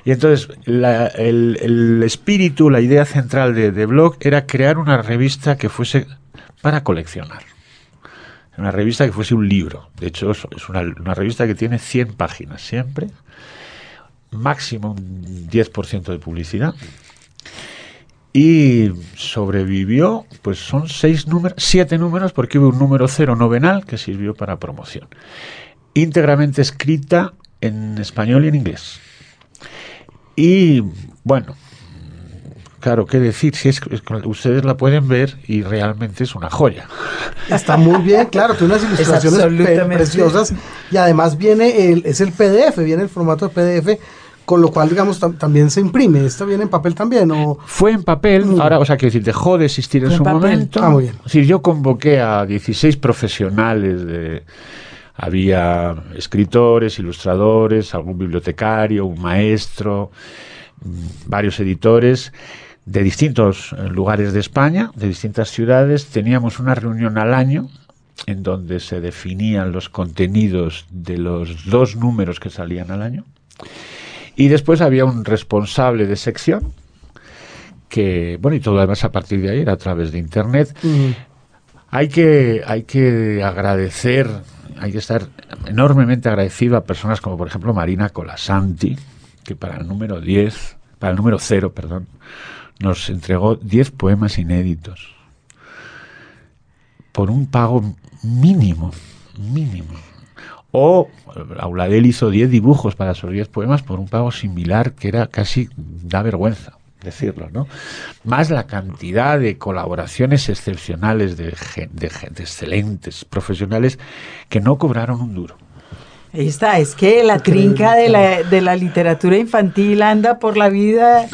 Y entonces el, espíritu, la idea central de, Blog era crear una revista que fuese para coleccionar. Una revista que fuese un libro. De hecho, es una, una revista que tiene 100 páginas siempre, máximo un 10% de publicidad y sobrevivió, pues son seis números, siete números, porque hubo un número cero novenal que sirvió para promoción. Íntegramente escrita en español y en inglés. Y bueno, claro, qué decir, si es, ustedes la pueden ver y realmente es una joya. Está muy bien, claro, tiene unas ilustraciones preciosas y además viene el, es el PDF, viene el formato de PDF con lo cual, digamos, también se imprime. ¿Esto viene en papel también? O... Fue en papel, mm. ahora, o sea, que decir, dejó de existir en su momento. Ah, muy bien. Es decir, yo convoqué a 16 profesionales de... Había escritores, ilustradores, algún bibliotecario, un maestro, mm, varios editores de distintos eh, lugares de España, de distintas ciudades. Teníamos una reunión al año en donde se definían los contenidos de los dos números que salían al año. Y después había un responsable de sección que, bueno, y todo lo demás a partir de ahí era a través de Internet. Hay, que, hay que agradecer, hay que estar enormemente agradecido a personas como, por ejemplo, Marina Colasanti, que para el número 10, para el número 0, perdón, nos entregó 10 poemas inéditos por un pago mínimo, mínimo. O Auladel hizo 10 dibujos para esos 10 poemas por un pago similar que era casi, da vergüenza decirlo, ¿no? Más la cantidad de colaboraciones excepcionales de, de, excelentes profesionales que no cobraron un duro. Ahí está, es que la trinca de la, de la literatura infantil anda por la vida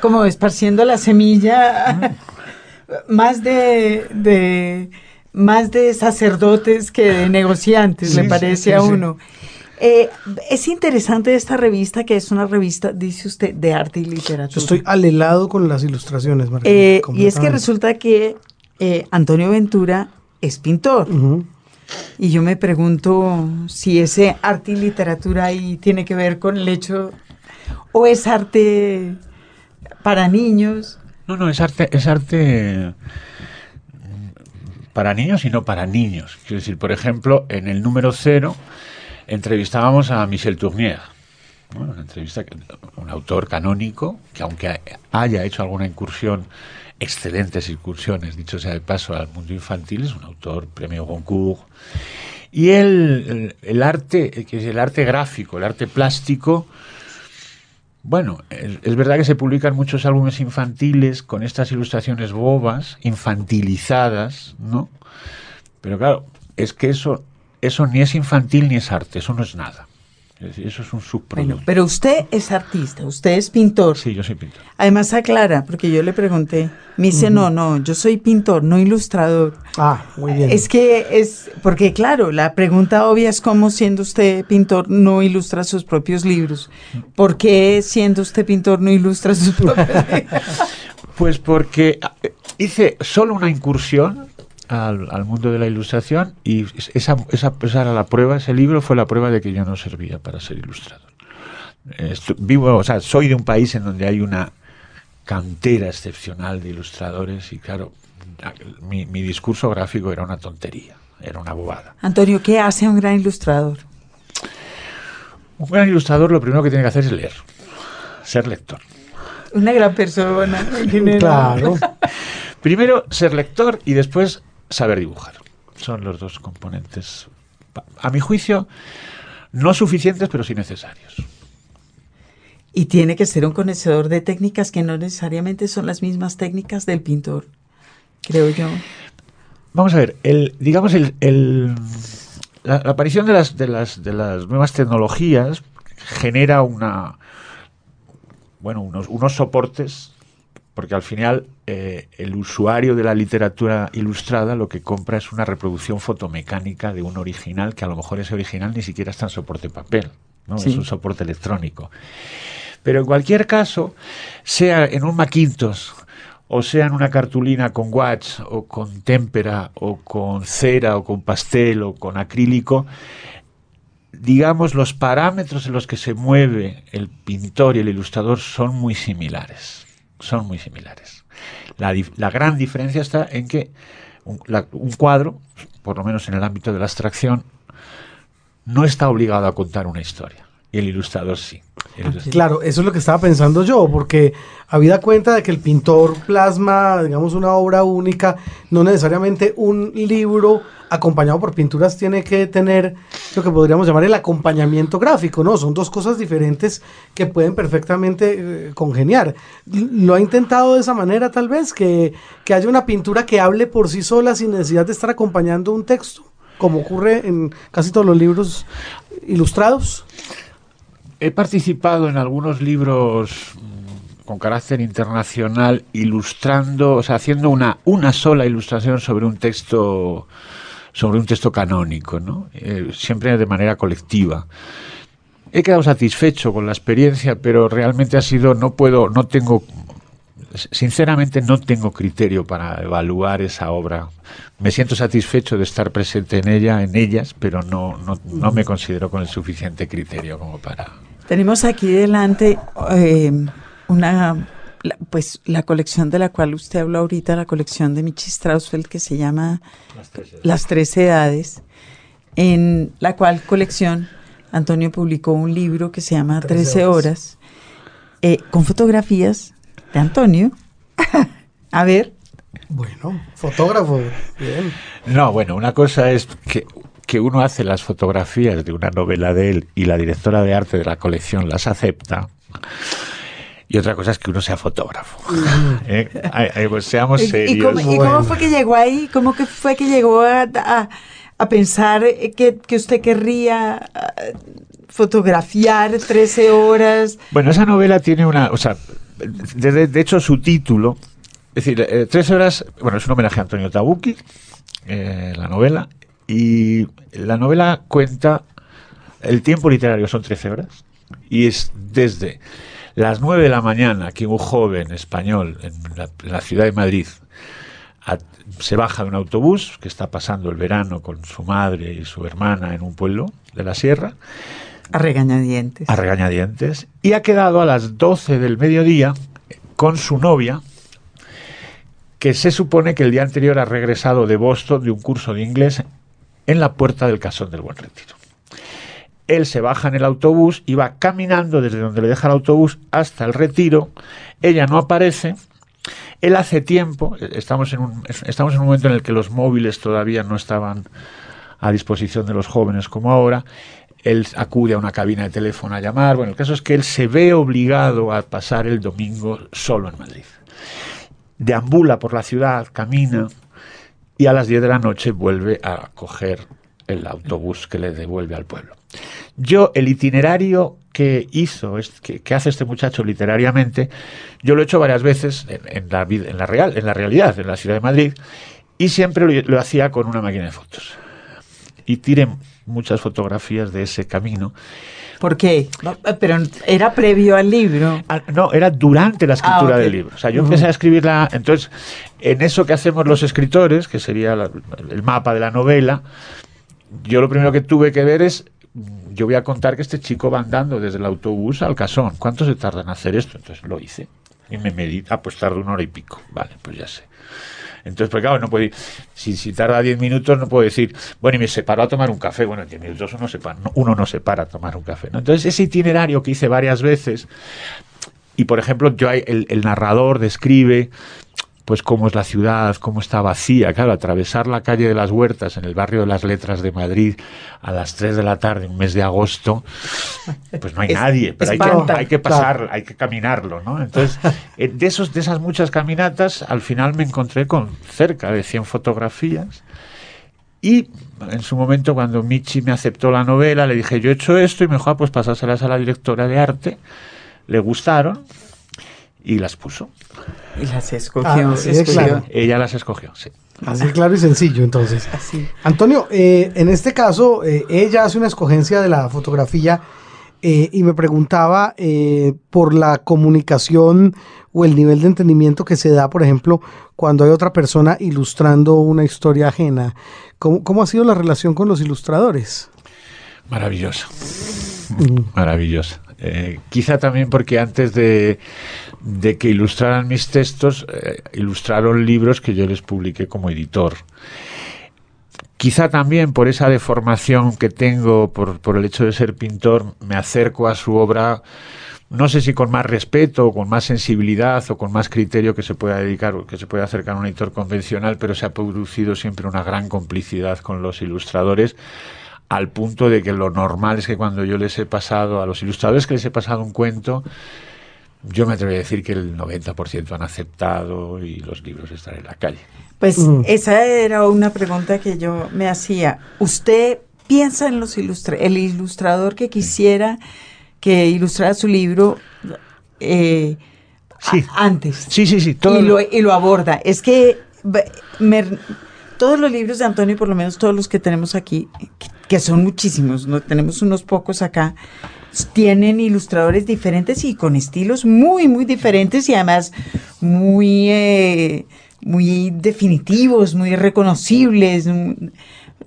como esparciendo la semilla más de más de sacerdotes que de negociantes, me parece a uno. Eh, es interesante esta revista, que es una revista, dice usted, de arte y literatura. Yo estoy alelado con las ilustraciones, eh, y es que resulta que eh, Antonio Ventura es pintor. Y yo me pregunto si ese arte y literatura ahí tiene que ver con el hecho, o es arte para niños. No, no, es arte, es arte para niños y no para niños. Quiero decir, por ejemplo, en el número cero entrevistábamos a Michel Tournier, una entrevista un autor canónico que aunque haya hecho alguna incursión, excelentes incursiones, dicho sea de paso, al mundo infantil, es un autor premio Goncourt. Y el, el, arte, que es el arte gráfico, el arte plástico, Bueno, es, verdad que se publican muchos álbumes infantiles con estas ilustraciones bobas, infantilizadas, ¿no? Pero claro, es que eso, eso ni es infantil ni es arte, eso no es nada. Eso es un subproducto. Bueno, pero usted es artista, usted es pintor. Sí, yo soy pintor. Además aclara, porque yo le pregunté, me dice, uh -huh. no, no, yo soy pintor, no ilustrador. Ah, muy bien. Es que es, porque claro, la pregunta obvia es cómo siendo usted pintor no ilustra sus propios libros. ¿Por qué siendo usted pintor no ilustra sus propios libros? Pues porque hice solo una incursión al, al, mundo de la ilustración y esa, esa, esa, era la prueba, ese libro fue la prueba de que yo no servía para ser ilustrador. Esto, vivo, o sea, soy de un país en donde hay una cantera excepcional de ilustradores y claro, mi, mi discurso gráfico era una tontería, era una bobada. Antonio, ¿qué hace un gran ilustrador? Un gran ilustrador lo primero que tiene que hacer es leer, ser lector. Una gran persona. claro. Primero ser lector y después saber dibujar. Son los dos componentes, a mi juicio, no suficientes, pero sí necesarios. Y tiene que ser un conocedor de técnicas que no necesariamente son las mismas técnicas del pintor, creo yo. Vamos a ver, el, digamos, el, el, la, la, aparición de las, de, las, de las nuevas tecnologías genera una, bueno, unos, unos soportes porque al final eh, el usuario de la literatura ilustrada lo que compra es una reproducción fotomecánica de un original que a lo mejor ese original ni siquiera está en soporte papel, ¿no? Sí. es un soporte electrónico. Pero en cualquier caso, sea en un Macintosh o sea en una cartulina con watch o con témpera o con cera o con pastel o con acrílico, digamos los parámetros en los que se mueve el pintor y el ilustrador son muy similares son muy similares. La, la gran diferencia está en que un, un, cuadro, por lo menos en el ámbito de la abstracción, no está obligado a contar una historia. Y el ilustrador sí. El ilustrador. Claro, eso es lo que estaba pensando yo, porque habida cuenta de que el pintor plasma, digamos, una obra única, no necesariamente un libro acompañado por pinturas tiene que tener lo que podríamos llamar el acompañamiento gráfico, ¿no? Son dos cosas diferentes que pueden perfectamente eh, congeniar. ¿Lo ha intentado de esa manera tal vez? Que, que haya una pintura que hable por sí sola sin necesidad de estar acompañando un texto, como ocurre en casi todos los libros ilustrados. He participado en algunos libros con carácter internacional ilustrando, o sea, haciendo una, una sola ilustración sobre un texto sobre un texto canónico, ¿no? Eh, siempre de manera colectiva. He quedado satisfecho con la experiencia, pero realmente ha sido, no puedo, no tengo, sinceramente no tengo criterio para evaluar esa obra. Me siento satisfecho de estar presente en ella, en ellas, pero no, no, no me considero con el suficiente criterio como para... Tenemos aquí delante eh, una la, pues la colección de la cual usted habló ahorita, la colección de Michi Strausfeld que se llama Las Tres Edades, Las Tres Edades en la cual colección Antonio publicó un libro que se llama Trece horas, horas eh, con fotografías de Antonio. A ver. Bueno, fotógrafo, bien. No, bueno, una cosa es que que uno hace las fotografías de una novela de él y la directora de arte de la colección las acepta. Y otra cosa es que uno sea fotógrafo. ¿Eh? Ay, ay, pues seamos serios. ¿Y cómo, ¿Y cómo, fue que llegó ahí? ¿Cómo que fue que llegó a, a, a pensar que, que, usted querría fotografiar 13 horas? Bueno, esa novela tiene una... O sea, de, de hecho su título... Es decir, eh, 13 horas... Bueno, es un homenaje a Antonio Tabucchi, eh, la novela. Y la novela cuenta... El tiempo literario son 13 horas. Y es desde las 9 de la mañana que un joven español en la, en la ciudad de Madrid a, se baja de un autobús que está pasando el verano con su madre y su hermana en un pueblo de la sierra. A regañadientes. A regañadientes. Y ha quedado a las 12 del mediodía con su novia, que se supone que el día anterior ha regresado de Boston de un curso de inglés en la puerta del Casón del Buen Retiro él se baja en el autobús y va caminando desde donde le deja el autobús hasta el retiro, ella no aparece, él hace tiempo, estamos en, un, estamos en un momento en el que los móviles todavía no estaban a disposición de los jóvenes como ahora, él acude a una cabina de teléfono a llamar. Bueno, el caso es que él se ve obligado a pasar el domingo solo en Madrid. Deambula por la ciudad, camina y a las 10 de la noche vuelve a coger el autobús que le devuelve al pueblo. Yo, el itinerario que hizo, que, que hace este muchacho literariamente, yo lo he hecho varias veces en, la, en, la, real, en la realidad, en la ciudad de Madrid, y siempre lo, lo hacía con una máquina de fotos. Y tiré muchas fotografías de ese camino. ¿Por qué? Pero era previo al libro. Ah, no, era durante la escritura ah, del libro. O sea, yo empecé a escribirla. Entonces, en eso que hacemos los escritores, que sería el mapa de la novela, yo lo primero que tuve que ver es yo voy a contar que este chico va andando desde el autobús al casón. ¿Cuánto se tarda en hacer esto? Entonces lo hice. Y me medita, ah, pues tarda una hora y pico. Vale, pues ya sé. Entonces, pues claro, no puede, si, si tarda 10 minutos, no puedo decir, bueno, y me separo a tomar un café. Bueno, en 10 minutos uno, se uno no se para a tomar un café. ¿no? Entonces, ese itinerario que hice varias veces, y por ejemplo, yo el narrador describe pues cómo es la ciudad, cómo está vacía. Claro, atravesar la calle de las Huertas en el barrio de las Letras de Madrid a las 3 de la tarde, en mes de agosto, pues no hay nadie, pero hay que, hay que, pasar, hay que caminarlo, ¿no? Entonces, eh, de, esos, de esas muchas caminatas, al final me encontré con cerca de 100 fotografías. Y en su momento, cuando Michi me aceptó la novela, le dije, yo he hecho esto y mejor pues pasárselas a la directora de arte. Le gustaron y las puso. Y las escogió. Ah, Ella las escogió, sí. Así claro y sencillo, entonces. Así. Antonio, eh, en este caso, eh, ella hace una escogencia de la fotografía eh, y me preguntaba por la comunicación o el nivel de entendimiento que se da, por ejemplo, cuando hay otra persona ilustrando una historia ajena. ¿Cómo, cómo ha sido la relación con los ilustradores? Maravillosa. Mm. Maravillosa. quizá también porque antes de, de que ilustraran mis textos, eh, ilustraron libros que yo les publiqué como editor. Quizá también por esa deformación que tengo, por, por el hecho de ser pintor, me acerco a su obra no sé si con más respeto o con más sensibilidad o con más criterio que se pueda dedicar o que se pueda acercar a un editor convencional, pero se ha producido siempre una gran complicidad con los ilustradores al punto de que lo normal es que cuando yo les he pasado a los ilustradores que les he pasado un cuento yo me atrevo a decir que el 90% han aceptado y los libros están en la calle. Pues mm. esa era una pregunta que yo me hacía. ¿Usted piensa en los el ilustrador que quisiera que ilustrara su libro eh, antes? Sí, sí, sí. y, lo, y lo aborda. Es que todos los libros de Antonio, por lo menos todos los que tenemos aquí, que, que son muchísimos, no tenemos unos pocos acá, tienen ilustradores diferentes y con estilos muy, muy diferentes y además muy, eh, muy definitivos, muy reconocibles.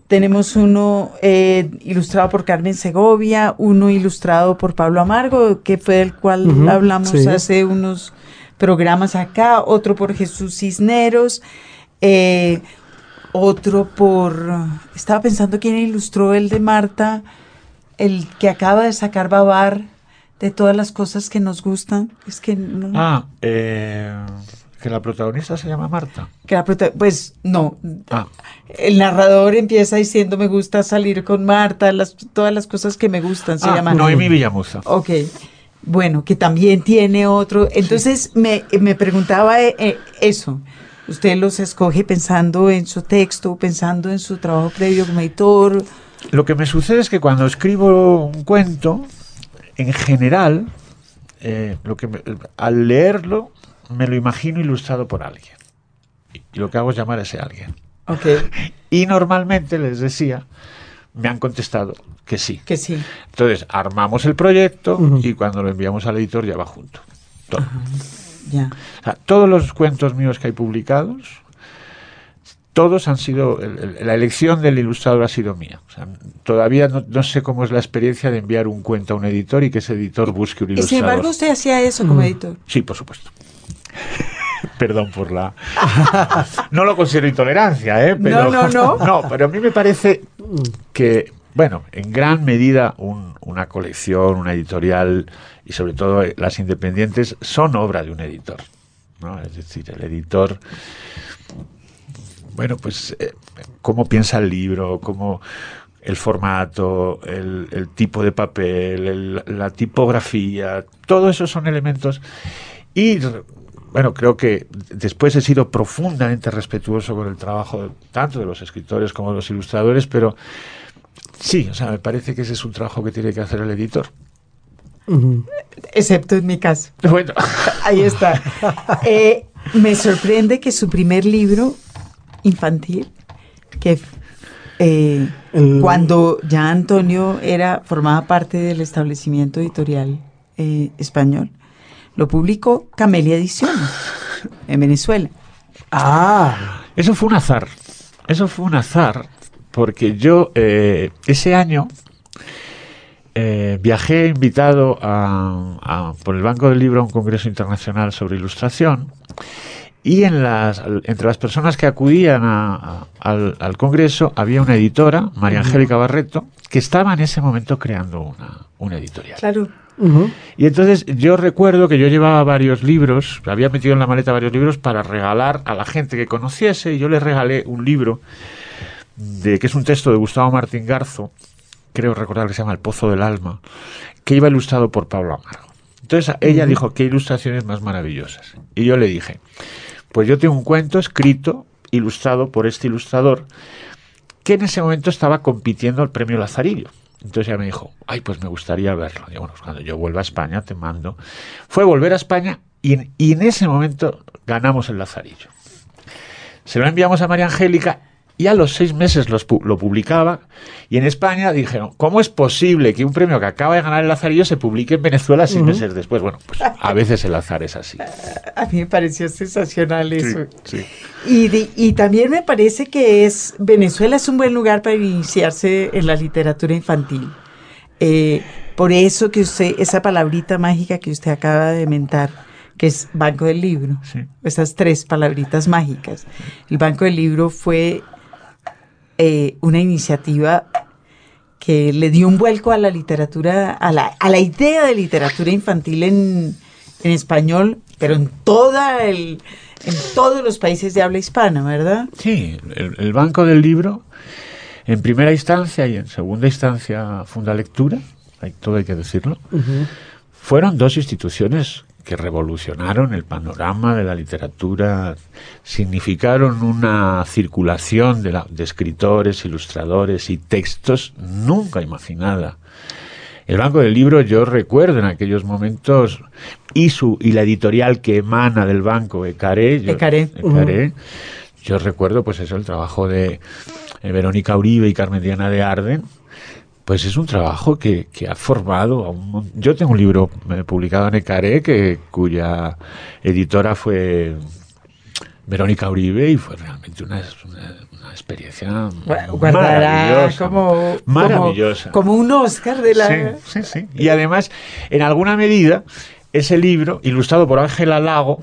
Tenemos uno eh, ilustrado por Carmen Segovia, uno ilustrado por Pablo Amargo, que fue el cual hablamos hace unos programas acá, otro por Jesús Cisneros, eh, otro por, estaba pensando quién ilustró el de Marta, el que acaba de sacar Babar de todas las cosas que nos gustan. Es que no. Ah, eh, que la protagonista se llama Marta. Que la pues no. Ah. El narrador empieza diciendo me gusta salir con Marta, las, todas las cosas que me gustan se ah, llaman. Noemi Villamuza. Ok. Bueno, que también tiene otro. Entonces me, me, preguntaba eh, eh, eso. ¿Usted los escoge pensando en su texto, pensando en su trabajo previo como editor? Lo que me sucede es que cuando escribo un cuento, en general, eh, lo que al leerlo me lo imagino ilustrado por alguien. Y lo que hago es llamar a ese alguien. y normalmente les decía, me han contestado que sí. Que sí. Entonces, armamos el proyecto y cuando lo enviamos al editor ya va junto. todos los cuentos míos que hay publicados todos han sido, la elección del ilustrador ha sido mía. todavía no, sé cómo es la experiencia de enviar un cuento a un editor y que ese editor busque un ilustrador. Y sin embargo usted hacía eso como mm. editor. Sí, por supuesto. Perdón por la... no lo considero intolerancia, ¿eh? Pero, no, no, no. No, pero a mí me parece que, bueno, en gran medida una colección, una editorial y sobre todo las independientes son obra de un editor. ¿no? Es decir, el editor bueno, pues eh, cómo piensa el libro, cómo, el formato, el, tipo de papel, la tipografía, todo eso son elementos. Y bueno, creo que después he sido profundamente respetuoso con el trabajo tanto de los escritores como de los ilustradores, pero sí, o sea, me parece que ese es un trabajo que tiene que hacer el editor. Excepto en mi caso. Bueno. Ahí está. Eh, me sorprende que su primer libro infantil, que eh, cuando ya Antonio era formaba parte del establecimiento editorial eh, español, lo publicó Camelia Ediciones en Venezuela. Ah, eso fue un azar. Eso fue un azar porque yo ese año eh, viajé invitado por el Banco del Libro a un congreso internacional sobre ilustración y en las, entre las personas que acudían al, congreso había una editora, María Angélica Barreto, que estaba en ese momento creando una, editorial. Claro. Y entonces yo recuerdo que yo llevaba varios libros, había metido en la maleta varios libros para regalar a la gente que conociese, y yo le regalé un libro de que es un texto de Gustavo Martín Garzo, creo recordar que se llama El Pozo del Alma, que iba ilustrado por Pablo Amargo. Entonces ella dijo, qué ilustraciones más maravillosas. Y yo le dije, pues yo tengo un cuento escrito, ilustrado por este ilustrador, que en ese momento estaba compitiendo al premio Lazarillo. Entonces ella me dijo, ay, pues me gustaría verlo. Y bueno, pues cuando yo vuelva a España te mando. Fue volver a España y en, y en ese momento ganamos el Lazarillo. Se lo enviamos a María Angélica y a los seis meses lo publicaba. Y en España dijeron, ¿cómo es posible que un premio que acaba de ganar el Lazarillo se publique en Venezuela seis meses después? Bueno, pues a veces el azar es así. A mí me pareció sensacional eso. Y, también me parece que es Venezuela es un buen lugar para iniciarse en la literatura infantil. Eh, por eso que usted, esa palabrita mágica que usted acaba de mentar, que es Banco del Libro, esas tres palabritas mágicas. El Banco del Libro fue eh, una iniciativa que le dio un vuelco a la literatura, a la, a la idea de literatura infantil en, en español, pero en toda el, en todos los países de habla hispana, ¿verdad? Sí, el, Banco del Libro, en primera instancia y en segunda instancia Funda Lectura, hay, todo hay que decirlo, fueron dos instituciones que revolucionaron el panorama de la literatura, significaron una circulación de, escritores, ilustradores y textos nunca imaginada. El Banco del Libro, yo recuerdo en aquellos momentos, y, su, y la editorial que emana del banco, Ecaré, yo, yo recuerdo pues eso, el trabajo de eh, Verónica Uribe y Carmen Diana de Arden, pues es un trabajo que, ha formado a un Yo tengo un libro eh, publicado en Ecaré que, cuya editora fue Verónica Uribe y fue realmente una, experiencia maravillosa. Como, maravillosa. Como, un Oscar de la... Sí, sí, sí. Y además, en alguna medida, ese libro, ilustrado por Ángela Lago,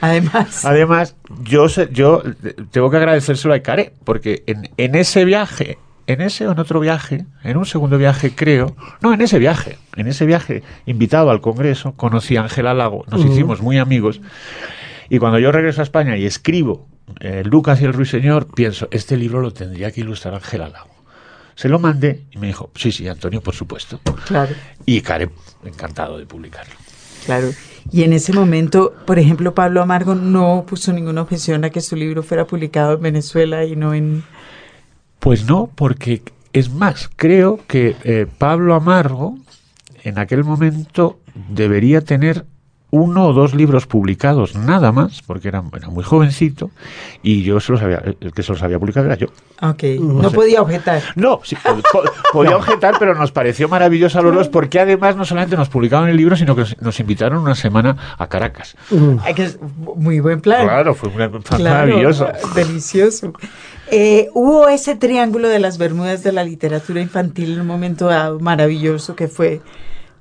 además, además yo, yo tengo que agradecérselo a Ecaré, porque en, en ese viaje en ese o en otro viaje, en un segundo viaje creo, no, en ese viaje, en ese viaje invitado al Congreso, conocí a Ángela Lago, nos hicimos muy amigos, y cuando yo regreso a España y escribo eh, Lucas y el Ruiseñor, pienso, este libro lo tendría que ilustrar Ángela Lago. Se lo mandé y me dijo, sí, sí, Antonio, por supuesto. Claro. Y Karen, encantado de publicarlo. Claro. Y en ese momento, por ejemplo, Pablo Amargo no puso ninguna objeción a que su libro fuera publicado en Venezuela y no en... Pues no, porque es más, creo que eh, Pablo Amargo en aquel momento debería tener uno o dos libros publicados, nada más, porque era, muy jovencito, y yo se los había, el que se los había publicado era yo. Ok, no, podía objetar. No, sí, podía objetar, pero nos pareció maravilloso a los dos, porque además no solamente nos publicaban el libro, sino que nos invitaron una semana a Caracas. muy buen plan. Claro, fue maravilloso. Delicioso. Eh, hubo ese triángulo de las Bermudas de la literatura infantil en un momento maravilloso que fue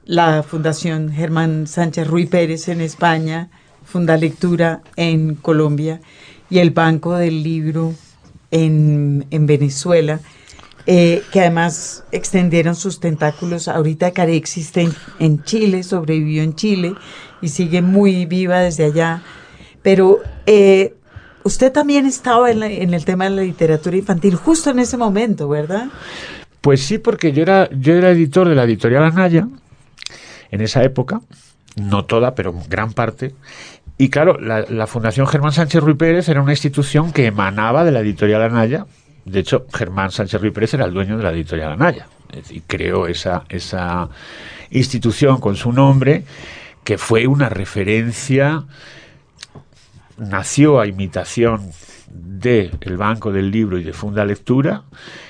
la Fundación Germán Sánchez Ruy Pérez en España, Funda Lectura en Colombia y el Banco del Libro en, Venezuela, eh, que además extendieron sus tentáculos. Ahorita Care existe en, Chile, sobrevivió en Chile y sigue muy viva desde allá. Pero eh, usted también estaba en, en, el tema de la literatura infantil justo en ese momento, ¿verdad? Pues sí, porque yo era, yo era editor de la editorial Anaya en esa época, no toda, pero gran parte. Y claro, la, Fundación Germán Sánchez Ruy Pérez era una institución que emanaba de la editorial Anaya. De hecho, Germán Sánchez Ruy Pérez era el dueño de la editorial Anaya. Decir, creó esa, esa institución con su nombre, que fue una referencia, nació a imitación del el Banco del Libro y de Funda Lectura.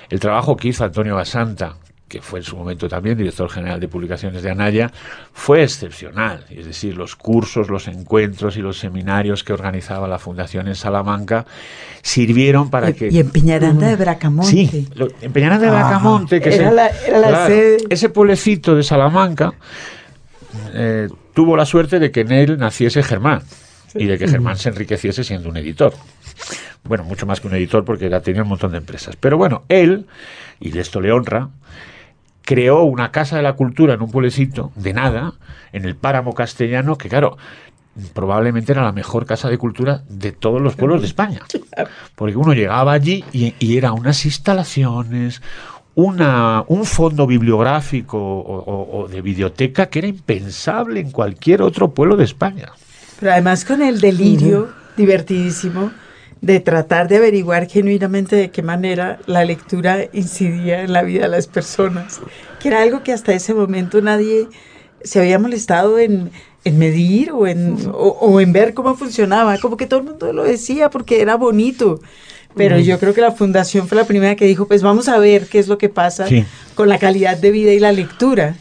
El trabajo que hizo Antonio Basanta, que fue en su momento también director general de publicaciones de Anaya, fue excepcional. Es decir, los cursos, los encuentros y los seminarios que organizaba la Fundación en Salamanca sirvieron para y, que... Y en Peñaranda de Bracamonte. Sí, lo, en Peñaranda de Bracamonte, que era, es el, la, era la sede. ese pueblecito de Salamanca eh, tuvo la suerte de que en él naciese Germán y de que Germán se enriqueciese siendo un editor. Bueno, mucho más que un editor porque ya tenía un montón de empresas. Pero bueno, él, y de esto le honra, creó una casa de la cultura en un pueblecito de nada, en el páramo castellano, que claro, probablemente era la mejor casa de cultura de todos los pueblos de España. Porque uno llegaba allí y, y era unas instalaciones, una, un fondo bibliográfico o, o, o, de biblioteca que era impensable en cualquier otro pueblo de España. Pero además con el delirio uh -huh. divertidísimo de tratar de averiguar genuinamente de qué manera la lectura incidía en la vida de las personas, que era algo que hasta ese momento nadie se había molestado en, en medir o en, o, o, en ver cómo funcionaba, como que todo el mundo lo decía porque era bonito. Pero yo creo que la fundación fue la primera que dijo, pues vamos a ver qué es lo que pasa sí. con la calidad de vida y la lectura.